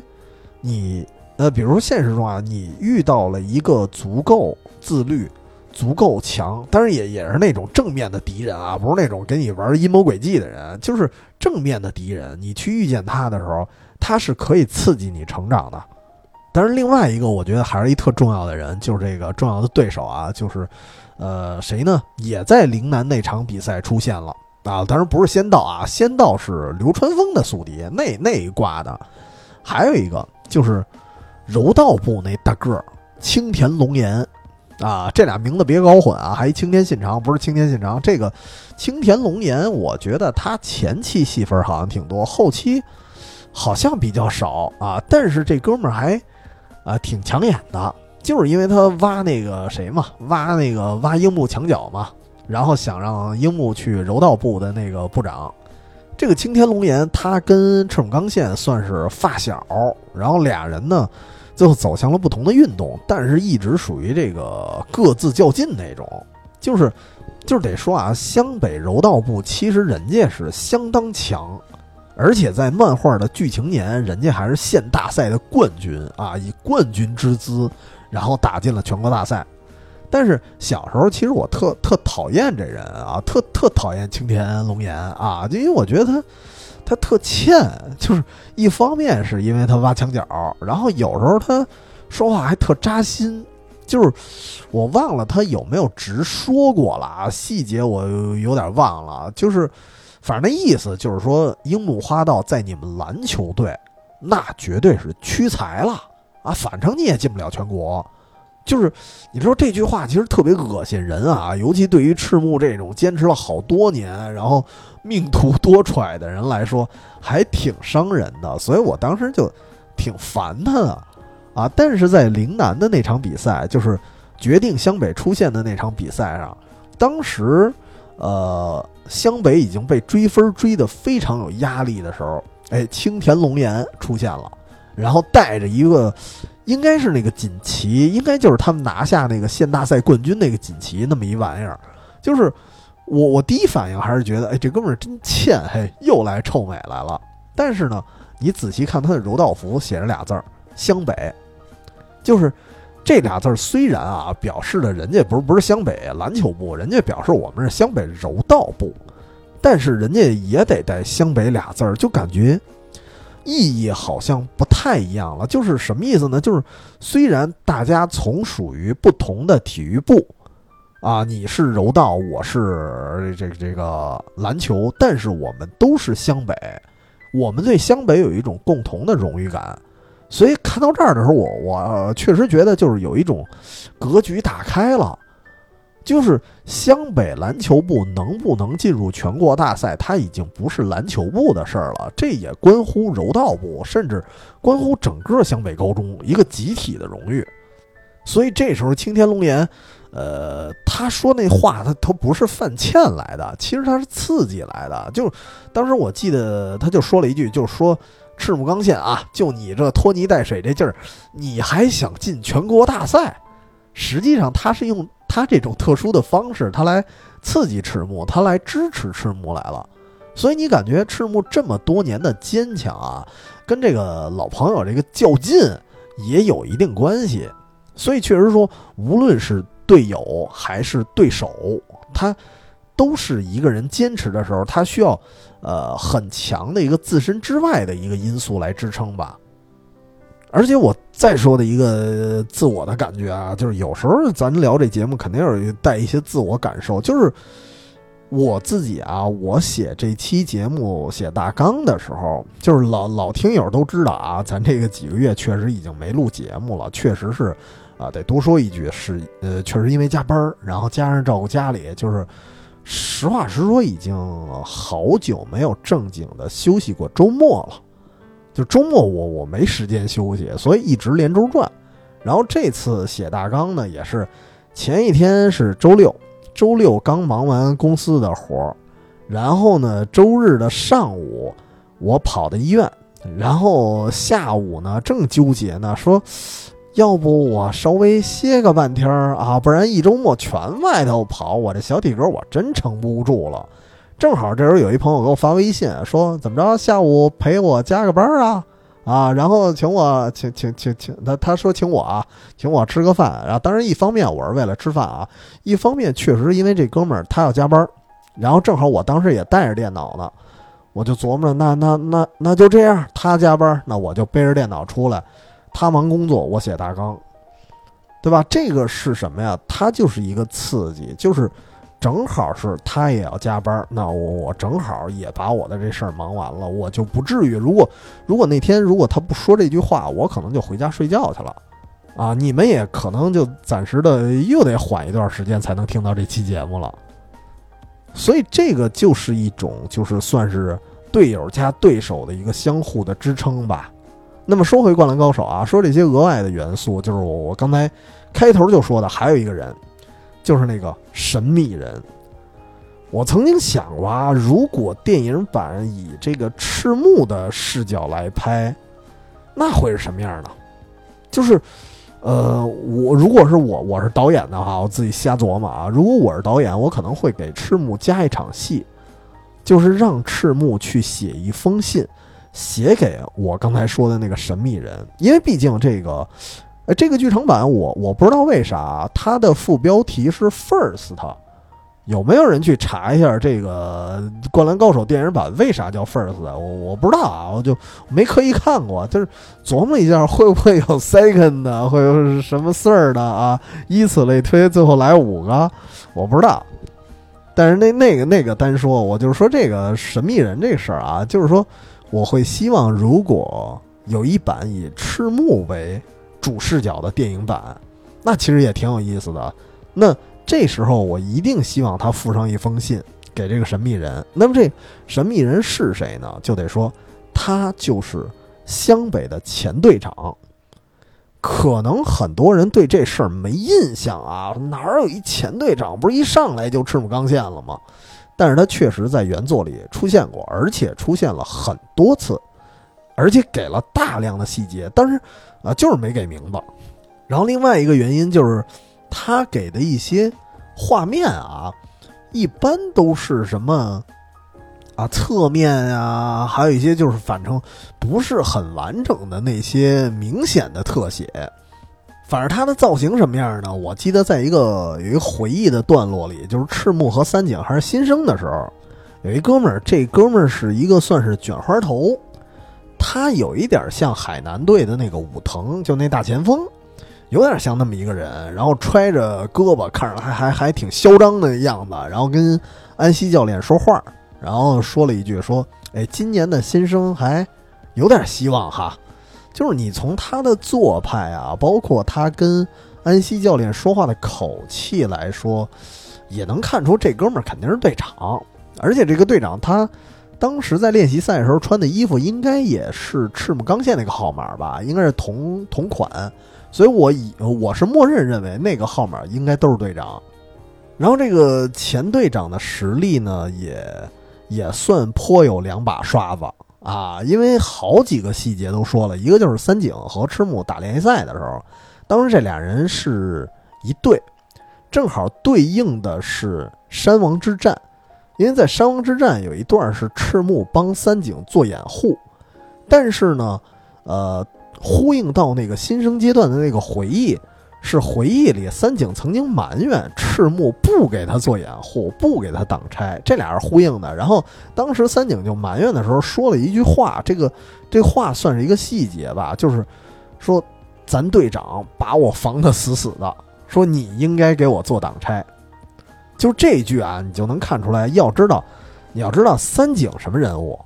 你。呃，比如说现实中啊，你遇到了一个足够自律、足够强，当然也也是那种正面的敌人啊，不是那种给你玩阴谋诡计的人，就是正面的敌人。你去遇见他的时候，他是可以刺激你成长的。但是另外一个，我觉得还是一特重要的人，就是这个重要的对手啊，就是呃谁呢？也在陵南那场比赛出现了啊，当然不是仙道啊，仙道是流川枫的宿敌，那那一挂的。还有一个就是。柔道部那大个儿青田龙岩，啊，这俩名字别搞混啊！还一青田信长不是青田信长，这个青田龙岩，我觉得他前期戏份好像挺多，后期好像比较少啊。但是这哥们儿还啊挺抢眼的，就是因为他挖那个谁嘛，挖那个挖樱木墙角嘛，然后想让樱木去柔道部的那个部长。这个青天龙岩他跟赤木刚宪算是发小，然后俩人呢。最后走向了不同的运动，但是一直属于这个各自较劲那种，就是，就是得说啊，湘北柔道部其实人家是相当强，而且在漫画的剧情年，人家还是县大赛的冠军啊，以冠军之姿，然后打进了全国大赛。但是小时候，其实我特特讨厌这人啊，特特讨厌青田龙岩啊，就因为我觉得他。他特欠，就是一方面是因为他挖墙角，然后有时候他说话还特扎心，就是我忘了他有没有直说过了啊，细节我有点忘了，就是反正那意思就是说，樱木花道在你们篮球队那绝对是屈才了啊，反正你也进不了全国。就是你说这句话其实特别恶心人啊，尤其对于赤木这种坚持了好多年，然后命途多舛的人来说，还挺伤人的。所以我当时就挺烦他的啊。但是在陵南的那场比赛，就是决定湘北出现的那场比赛上，当时呃湘北已经被追分追得非常有压力的时候，哎，青田龙岩出现了，然后带着一个。应该是那个锦旗，应该就是他们拿下那个县大赛冠军那个锦旗，那么一玩意儿。就是我我第一反应还是觉得，哎，这哥们儿真欠，嘿，又来臭美来了。但是呢，你仔细看他的柔道服，写着俩字儿“湘北”，就是这俩字儿虽然啊表示的人家不是不是湘北篮球部，人家表示我们是湘北柔道部，但是人家也得带“湘北”俩字儿，就感觉。意义好像不太一样了，就是什么意思呢？就是虽然大家从属于不同的体育部，啊，你是柔道，我是这个这个篮球，但是我们都是湘北，我们对湘北有一种共同的荣誉感，所以看到这儿的时候，我我确实觉得就是有一种格局打开了，就是湘北篮球部能不能进入全国大赛，它已经不是篮球部的事儿了，这也关乎柔道部，甚至关乎整个湘北高中一个集体的荣誉。所以这时候青天龙岩，呃，他说那话，他他不是范欠来的，其实他是刺激来的。就当时我记得他就说了一句，就是说。赤木刚宪啊，就你这拖泥带水这劲儿，你还想进全国大赛？实际上，他是用他这种特殊的方式，他来刺激赤木，他来支持赤木来了。所以你感觉赤木这么多年的坚强啊，跟这个老朋友这个较劲也有一定关系。所以确实说，无论是队友还是对手，他都是一个人坚持的时候，他需要。呃，很强的一个自身之外的一个因素来支撑吧。而且我再说的一个自我的感觉啊，就是有时候咱聊这节目肯定有带一些自我感受，就是我自己啊，我写这期节目写大纲的时候，就是老老听友都知道啊，咱这个几个月确实已经没录节目了，确实是啊，得多说一句，是呃，确实因为加班然后加上照顾家里，就是。实话实说，已经好久没有正经的休息过周末了。就周末我我没时间休息，所以一直连轴转。然后这次写大纲呢，也是前一天是周六，周六刚忙完公司的活儿，然后呢周日的上午我跑到医院，然后下午呢正纠结呢说。要不我稍微歇个半天儿啊，不然一周末全外头跑，我这小体格我真撑不住了。正好这时候有一朋友给我发微信说，怎么着下午陪我加个班啊？啊，然后请我请请请请他他说请我啊，请我吃个饭。然后当然一方面我是为了吃饭啊，一方面确实因为这哥们儿他要加班，然后正好我当时也带着电脑呢，我就琢磨着那那那那就这样，他加班那我就背着电脑出来。他忙工作，我写大纲，对吧？这个是什么呀？他就是一个刺激，就是正好是他也要加班，那我我正好也把我的这事儿忙完了，我就不至于。如果如果那天如果他不说这句话，我可能就回家睡觉去了，啊，你们也可能就暂时的又得缓一段时间才能听到这期节目了。所以这个就是一种，就是算是队友加对手的一个相互的支撑吧。那么说回《灌篮高手》啊，说这些额外的元素，就是我我刚才开头就说的，还有一个人，就是那个神秘人。我曾经想过啊，如果电影版以这个赤木的视角来拍，那会是什么样的？就是，呃，我如果是我，我是导演的话，我自己瞎琢磨啊。如果我是导演，我可能会给赤木加一场戏，就是让赤木去写一封信。写给我刚才说的那个神秘人，因为毕竟这个，呃，这个剧场版我我不知道为啥它的副标题是 First，有没有人去查一下这个《灌篮高手》电影版为啥叫 First？我我不知道啊，我就没刻意看过，就是琢磨一下会不会有 Second 的，会有什么 Third 的啊？以此类推，最后来五个，我不知道。但是那那个那个单说，我就是说这个神秘人这事儿啊，就是说。我会希望，如果有一版以赤木为主视角的电影版，那其实也挺有意思的。那这时候，我一定希望他附上一封信给这个神秘人。那么，这神秘人是谁呢？就得说，他就是湘北的前队长。可能很多人对这事儿没印象啊，哪有一前队长？不是一上来就赤木刚宪了吗？但是他确实在原作里出现过，而且出现了很多次，而且给了大量的细节，但是啊，就是没给名字。然后另外一个原因就是，他给的一些画面啊，一般都是什么啊侧面啊，还有一些就是反正不是很完整的那些明显的特写。反正他的造型什么样呢？我记得在一个有一个回忆的段落里，就是赤木和三井还是新生的时候，有一哥们儿，这哥们儿是一个算是卷花头，他有一点像海南队的那个武藤，就那大前锋，有点像那么一个人，然后揣着胳膊，看着还还还挺嚣张的样子，然后跟安西教练说话，然后说了一句说：“哎，今年的新生还有点希望哈。”就是你从他的做派啊，包括他跟安西教练说话的口气来说，也能看出这哥们儿肯定是队长。而且这个队长他当时在练习赛的时候穿的衣服，应该也是赤木刚宪那个号码吧，应该是同同款。所以我以我是默认认为那个号码应该都是队长。然后这个前队长的实力呢，也也算颇有两把刷子啊，因为好几个细节都说了，一个就是三井和赤木打联赛的时候，当时这俩人是一对，正好对应的是山王之战，因为在山王之战有一段是赤木帮三井做掩护，但是呢，呃，呼应到那个新生阶段的那个回忆。是回忆里，三井曾经埋怨赤木不给他做掩护，不给他挡拆，这俩是呼应的。然后当时三井就埋怨的时候说了一句话，这个这话算是一个细节吧，就是说咱队长把我防得死死的，说你应该给我做挡拆。就这句啊，你就能看出来，要知道，你要知道三井什么人物。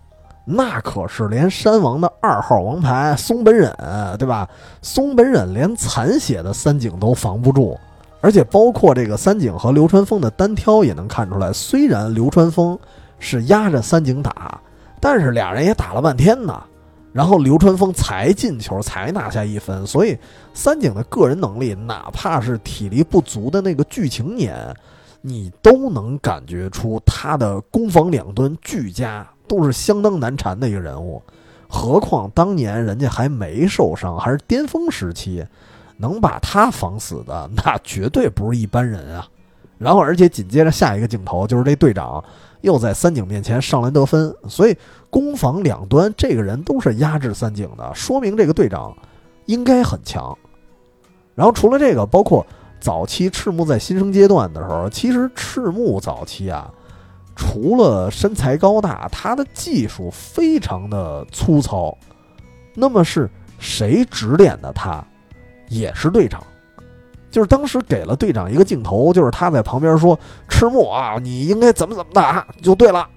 那可是连山王的二号王牌松本忍，对吧？松本忍连残血的三井都防不住，而且包括这个三井和流川枫的单挑也能看出来。虽然流川枫是压着三井打，但是俩人也打了半天呢。然后流川枫才进球，才拿下一分。所以三井的个人能力，哪怕是体力不足的那个剧情年，你都能感觉出他的攻防两端俱佳。都是相当难缠的一个人物，何况当年人家还没受伤，还是巅峰时期，能把他防死的，那绝对不是一般人啊！然后，而且紧接着下一个镜头就是这队长又在三井面前上篮得分，所以攻防两端这个人都是压制三井的，说明这个队长应该很强。然后除了这个，包括早期赤木在新生阶段的时候，其实赤木早期啊。除了身材高大，他的技术非常的粗糙。那么是谁指点的他？也是队长。就是当时给了队长一个镜头，就是他在旁边说：“赤木啊，你应该怎么怎么打就对了。”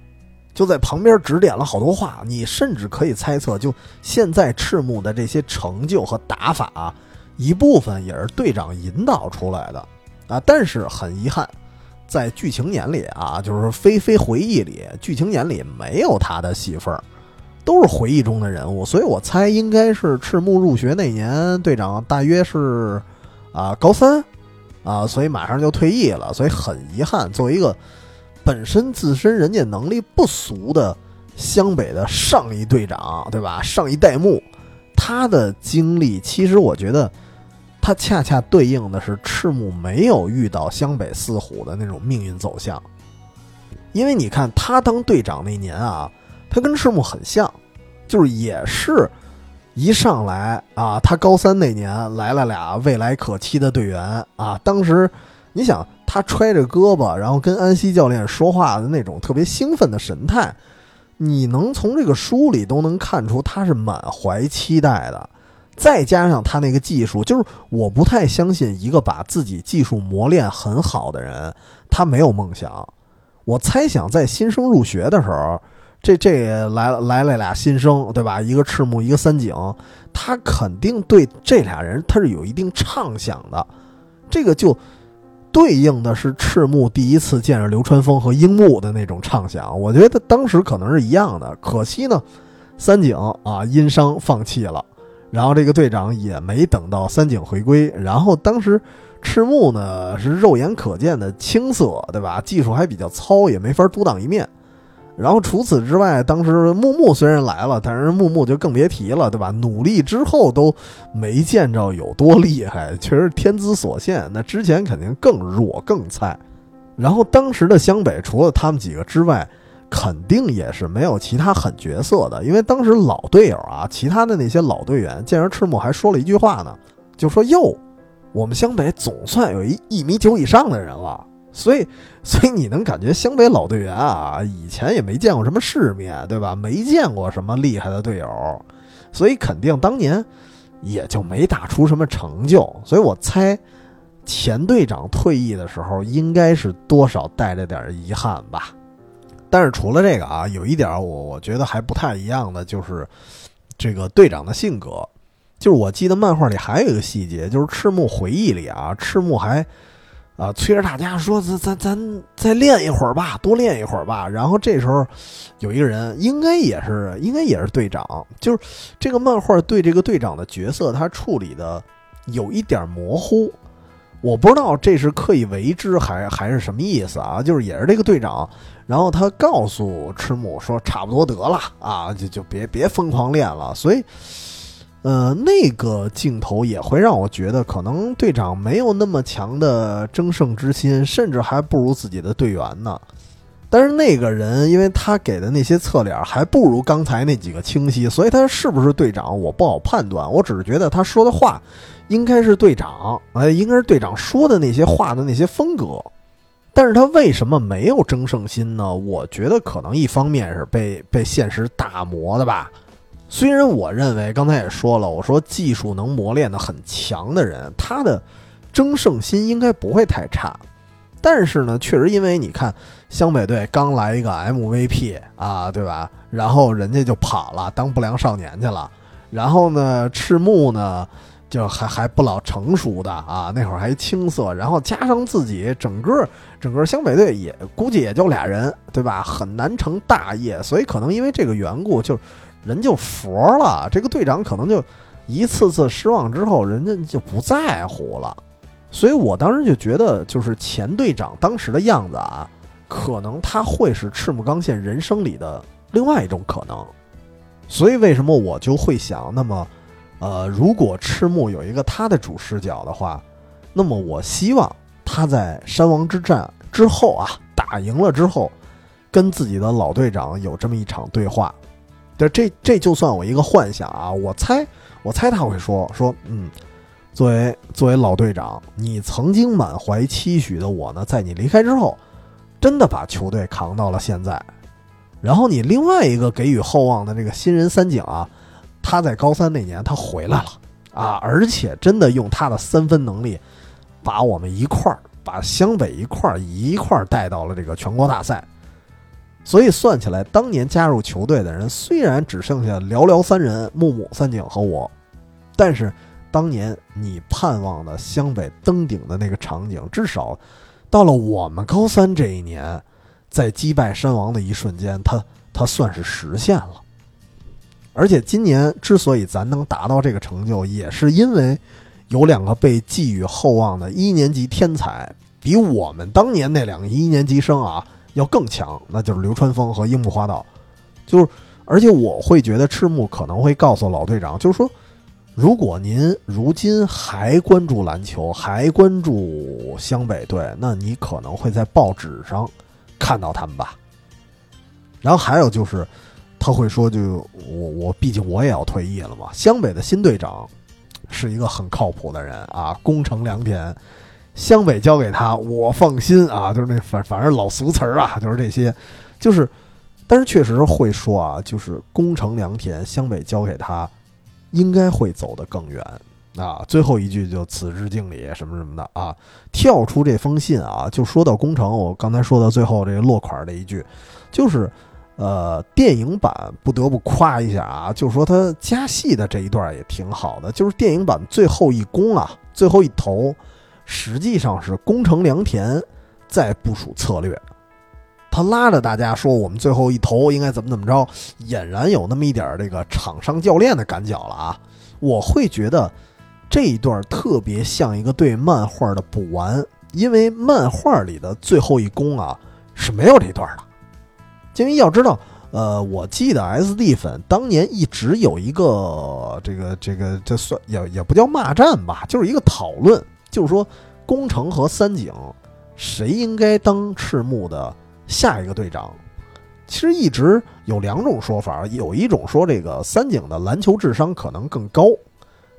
就在旁边指点了好多话。你甚至可以猜测，就现在赤木的这些成就和打法，一部分也是队长引导出来的啊。但是很遗憾。在剧情眼里啊，就是非非回忆里，剧情眼里没有他的戏份，都是回忆中的人物。所以我猜应该是赤木入学那年，队长大约是啊高三啊，所以马上就退役了。所以很遗憾，作为一个本身自身人家能力不俗的湘北的上一队长，对吧？上一代目，他的经历其实我觉得。他恰恰对应的是赤木没有遇到湘北四虎的那种命运走向，因为你看他当队长那年啊，他跟赤木很像，就是也是一上来啊，他高三那年来了俩未来可期的队员啊，当时你想他揣着胳膊，然后跟安西教练说话的那种特别兴奋的神态，你能从这个书里都能看出他是满怀期待的。再加上他那个技术，就是我不太相信一个把自己技术磨练很好的人，他没有梦想。我猜想在新生入学的时候，这这来了来了俩新生，对吧？一个赤木，一个三井，他肯定对这俩人他是有一定畅想的。这个就对应的是赤木第一次见着流川枫和樱木的那种畅想。我觉得当时可能是一样的。可惜呢，三井啊因伤放弃了。然后这个队长也没等到三井回归，然后当时赤木呢是肉眼可见的青涩，对吧？技术还比较糙，也没法独当一面。然后除此之外，当时木木虽然来了，但是木木就更别提了，对吧？努力之后都没见着有多厉害，确实天资所限。那之前肯定更弱更菜。然后当时的湘北除了他们几个之外，肯定也是没有其他狠角色的，因为当时老队友啊，其他的那些老队员见着赤木还说了一句话呢，就说：“哟，我们湘北总算有一一米九以上的人了。”所以，所以你能感觉湘北老队员啊，以前也没见过什么世面，对吧？没见过什么厉害的队友，所以肯定当年也就没打出什么成就。所以我猜，前队长退役的时候，应该是多少带着点遗憾吧。但是除了这个啊，有一点我我觉得还不太一样的，就是这个队长的性格。就是我记得漫画里还有一个细节，就是赤木回忆里啊，赤木还啊催着大家说：“咱咱咱再练一会儿吧，多练一会儿吧。”然后这时候有一个人，应该也是应该也是队长，就是这个漫画对这个队长的角色他处理的有一点模糊，我不知道这是刻意为之还还是什么意思啊？就是也是这个队长，然后他告诉赤木说：“差不多得了啊，就就别别疯狂练了。”所以。呃，那个镜头也会让我觉得，可能队长没有那么强的争胜之心，甚至还不如自己的队员呢。但是那个人，因为他给的那些侧脸还不如刚才那几个清晰，所以他是不是队长，我不好判断。我只是觉得他说的话应该是队长，哎，应该是队长说的那些话的那些风格。但是他为什么没有争胜心呢？我觉得可能一方面是被被现实打磨的吧。虽然我认为刚才也说了，我说技术能磨练的很强的人，他的争胜心应该不会太差。但是呢，确实因为你看湘北队刚来一个 MVP 啊，对吧？然后人家就跑了，当不良少年去了。然后呢，赤木呢就还还不老成熟的啊，那会儿还青涩。然后加上自己整个整个湘北队也估计也就俩人，对吧？很难成大业，所以可能因为这个缘故就。人就佛了，这个队长可能就一次次失望之后，人家就不在乎了。所以我当时就觉得，就是前队长当时的样子啊，可能他会是赤木刚宪人生里的另外一种可能。所以为什么我就会想，那么，呃，如果赤木有一个他的主视角的话，那么我希望他在山王之战之后啊，打赢了之后，跟自己的老队长有这么一场对话。这这这就算我一个幻想啊！我猜，我猜他会说说，嗯，作为作为老队长，你曾经满怀期许的我呢，在你离开之后，真的把球队扛到了现在。然后你另外一个给予厚望的这个新人三井啊，他在高三那年他回来了啊，而且真的用他的三分能力，把我们一块儿把湘北一块儿一块儿带到了这个全国大赛。所以算起来，当年加入球队的人虽然只剩下寥寥三人，木木、三井和我，但是当年你盼望的湘北登顶的那个场景，至少到了我们高三这一年，在击败山王的一瞬间，他他算是实现了。而且今年之所以咱能达到这个成就，也是因为有两个被寄予厚望的一年级天才，比我们当年那两个一年级生啊。要更强，那就是流川枫和樱木花道，就是，而且我会觉得赤木可能会告诉老队长，就是说，如果您如今还关注篮球，还关注湘北队，那你可能会在报纸上看到他们吧。然后还有就是，他会说，就我我毕竟我也要退役了嘛，湘北的新队长是一个很靠谱的人啊，功成良田。湘北交给他，我放心啊，就是那反反正老俗词儿啊，就是这些，就是，但是确实会说啊，就是功成良田，湘北交给他，应该会走得更远啊。最后一句就此致敬礼什么什么的啊，跳出这封信啊，就说到工程，我刚才说到最后这个落款的一句，就是呃，电影版不得不夸一下啊，就说他加戏的这一段也挺好的，就是电影版最后一攻啊，最后一投。实际上是攻城良田在部署策略，他拉着大家说：“我们最后一投应该怎么怎么着。”俨然有那么一点这个场上教练的感脚了啊！我会觉得这一段特别像一个对漫画的补完，因为漫画里的最后一攻啊是没有这段的。因为要知道，呃，我记得 SD 粉当年一直有一个这个这个这算也也不叫骂战吧，就是一个讨论。就是说，宫城和三井，谁应该当赤木的下一个队长？其实一直有两种说法，有一种说这个三井的篮球智商可能更高，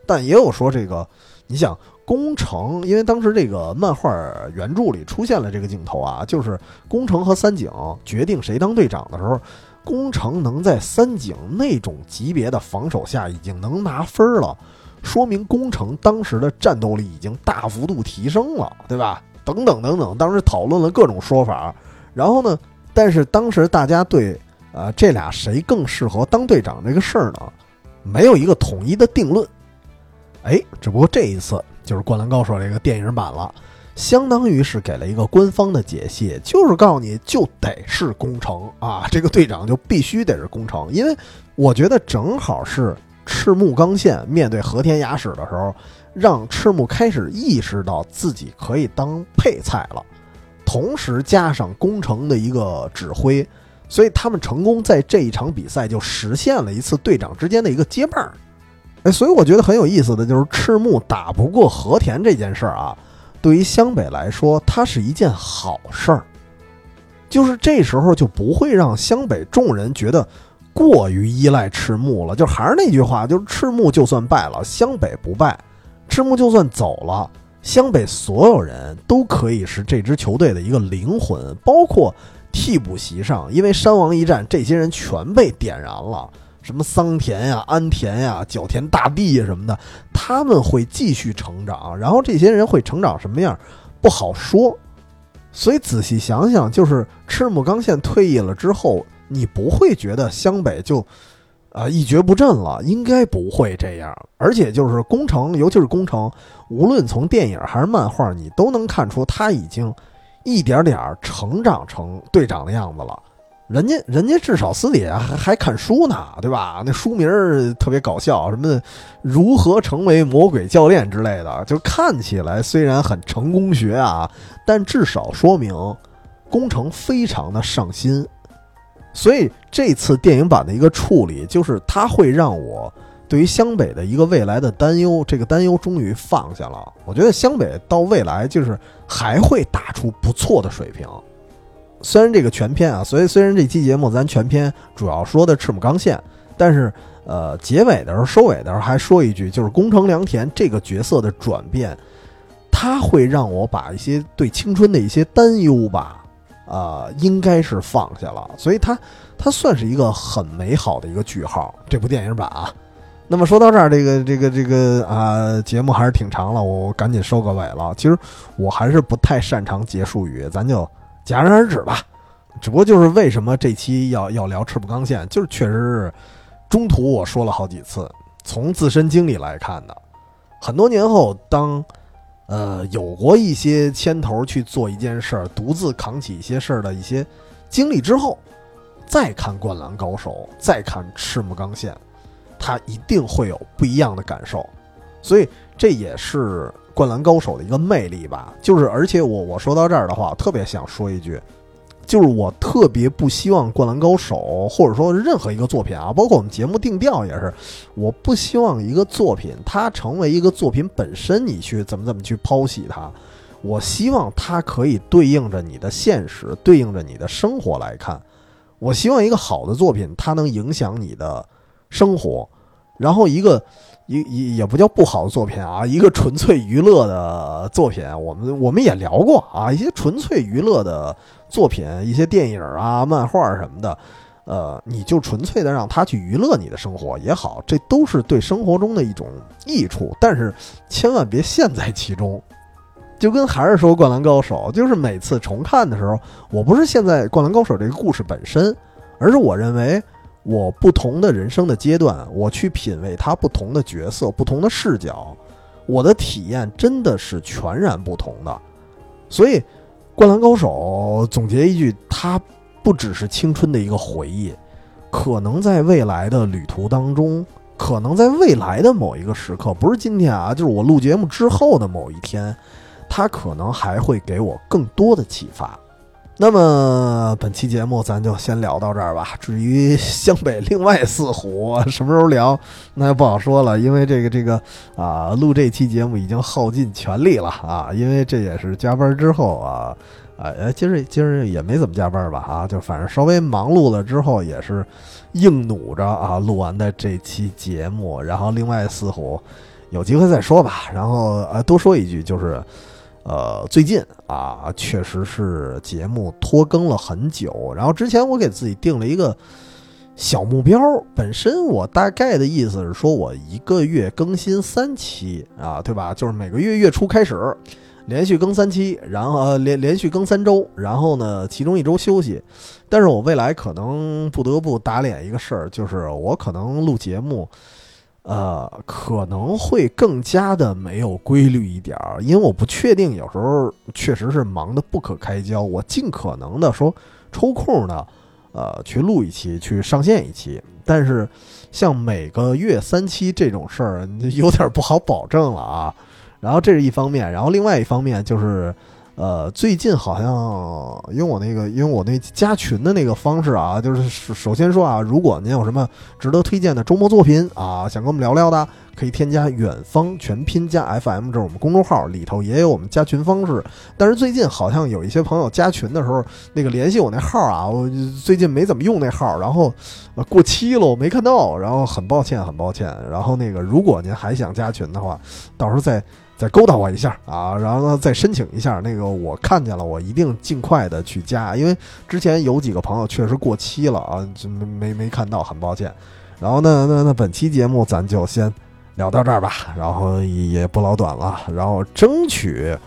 但也有说这个，你想宫城，因为当时这个漫画原著里出现了这个镜头啊，就是宫城和三井决定谁当队长的时候，宫城能在三井那种级别的防守下已经能拿分了。说明工程当时的战斗力已经大幅度提升了，对吧？等等等等，当时讨论了各种说法。然后呢，但是当时大家对呃这俩谁更适合当队长这个事儿呢，没有一个统一的定论。哎，只不过这一次就是《灌篮高手》这个电影版了，相当于是给了一个官方的解析，就是告诉你就得是工程啊，这个队长就必须得是工程，因为我觉得正好是赤木刚宪面对和田雅史的时候，让赤木开始意识到自己可以当配菜了，同时加上工程的一个指挥，所以他们成功在这一场比赛就实现了一次队长之间的一个接棒儿。哎，所以我觉得很有意思的就是赤木打不过和田这件事儿啊，对于湘北来说，它是一件好事儿，就是这时候就不会让湘北众人觉得过于依赖赤木了。就还是那句话，就是赤木就算败了，湘北不败；赤木就算走了，湘北所有人都可以是这支球队的一个灵魂，包括替补席上，因为山王一战，这些人全被点燃了。什么桑田呀、安田呀、角田大地呀什么的，他们会继续成长，然后这些人会成长什么样，不好说。所以仔细想想，就是赤木刚宪退役了之后，你不会觉得湘北就啊一蹶不振了，应该不会这样。而且就是工程，尤其是工程，无论从电影还是漫画，你都能看出他已经一点点成长成队长的样子了。人家人家至少私底下还还看书呢，对吧？那书名特别搞笑，什么如何成为魔鬼教练之类的，就看起来虽然很成功学啊，但至少说明工程非常的上心。所以这次电影版的一个处理，就是它会让我对于湘北的一个未来的担忧，这个担忧终于放下了。我觉得湘北到未来就是还会打出不错的水平。虽然这个全篇啊，所以虽然这期节目咱全篇主要说的赤木刚宪，但是呃，结尾的时候、收尾的时候还说一句，就是宫城良田这个角色的转变，他会让我把一些对青春的一些担忧吧，啊，应该是放下了，所以它，它算是一个很美好的一个句号。这部电影版啊，那么说到这儿，这个这个这个啊，节目还是挺长了，我赶紧收个尾了。其实我还是不太擅长结束语，咱就。戛然而止吧，只不过就是为什么这期要要聊赤木刚宪，就是确实是中途我说了好几次，从自身经历来看的，很多年后当呃有过一些牵头去做一件事儿，独自扛起一些事儿的一些经历之后，再看《灌篮高手》，再看赤木刚宪，他一定会有不一样的感受，所以这也是。灌篮高手的一个魅力吧，就是而且我我说到这儿的话，特别想说一句，就是我特别不希望灌篮高手或者说任何一个作品啊，包括我们节目定调也是，我不希望一个作品它成为一个作品本身，你去怎么怎么去剖析它，我希望它可以对应着你的现实，对应着你的生活来看，我希望一个好的作品它能影响你的生活，然后一个。也也也不叫不好的作品啊，一个纯粹娱乐的作品，我们我们也聊过啊，一些纯粹娱乐的作品，一些电影啊、漫画什么的，呃，你就纯粹的让他去娱乐你的生活也好，这都是对生活中的一种益处，但是千万别陷在其中。就跟还是说《灌篮高手》，就是每次重看的时候，我不是现在《灌篮高手》这个故事本身，而是我认为。我不同的人生的阶段，我去品味他不同的角色、不同的视角，我的体验真的是全然不同的。所以，《灌篮高手》总结一句，它不只是青春的一个回忆，可能在未来的旅途当中，可能在未来的某一个时刻，不是今天啊，就是我录节目之后的某一天，它可能还会给我更多的启发。那么本期节目咱就先聊到这儿吧。至于湘北另外四虎什么时候聊，那就不好说了。因为这个这个啊，录这期节目已经耗尽全力了啊。因为这也是加班之后啊，啊，今儿今儿也没怎么加班吧啊，就反正稍微忙碌了之后，也是硬努着啊录完的这期节目。然后另外四虎有机会再说吧。然后呃，多说一句就是。呃，最近啊，确实是节目拖更了很久。然后之前我给自己定了一个小目标，本身我大概的意思是说，我一个月更新三期啊，对吧？就是每个月月初开始连续更三期，然后连连续更三周，然后呢，其中一周休息。但是我未来可能不得不打脸一个事儿，就是我可能录节目。呃，可能会更加的没有规律一点儿，因为我不确定，有时候确实是忙得不可开交，我尽可能的说抽空呢，呃，去录一期，去上线一期，但是像每个月三期这种事儿，有点不好保证了啊。然后这是一方面，然后另外一方面就是。呃，最近好像用我那个，因为我那加群的那个方式啊，就是首先说啊，如果您有什么值得推荐的周末作品啊，想跟我们聊聊的，可以添加远方全拼加 FM，这是我们公众号里头也有我们加群方式。但是最近好像有一些朋友加群的时候，那个联系我那号啊，我最近没怎么用那号，然后过期了，我没看到，然后很抱歉，很抱歉。然后那个如果您还想加群的话，到时候再。再勾搭我一下啊，然后呢再申请一下那个，我看见了，我一定尽快的去加，因为之前有几个朋友确实过期了啊，就没没没看到，很抱歉。然后呢，那那本期节目咱就先聊到这儿吧，然后也不老短了，然后争取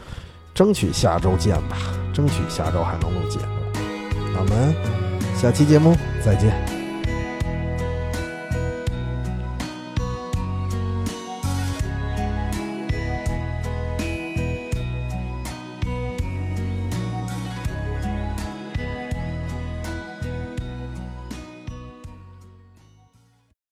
争取下周见吧，争取下周还能录节目。我们下期节目再见。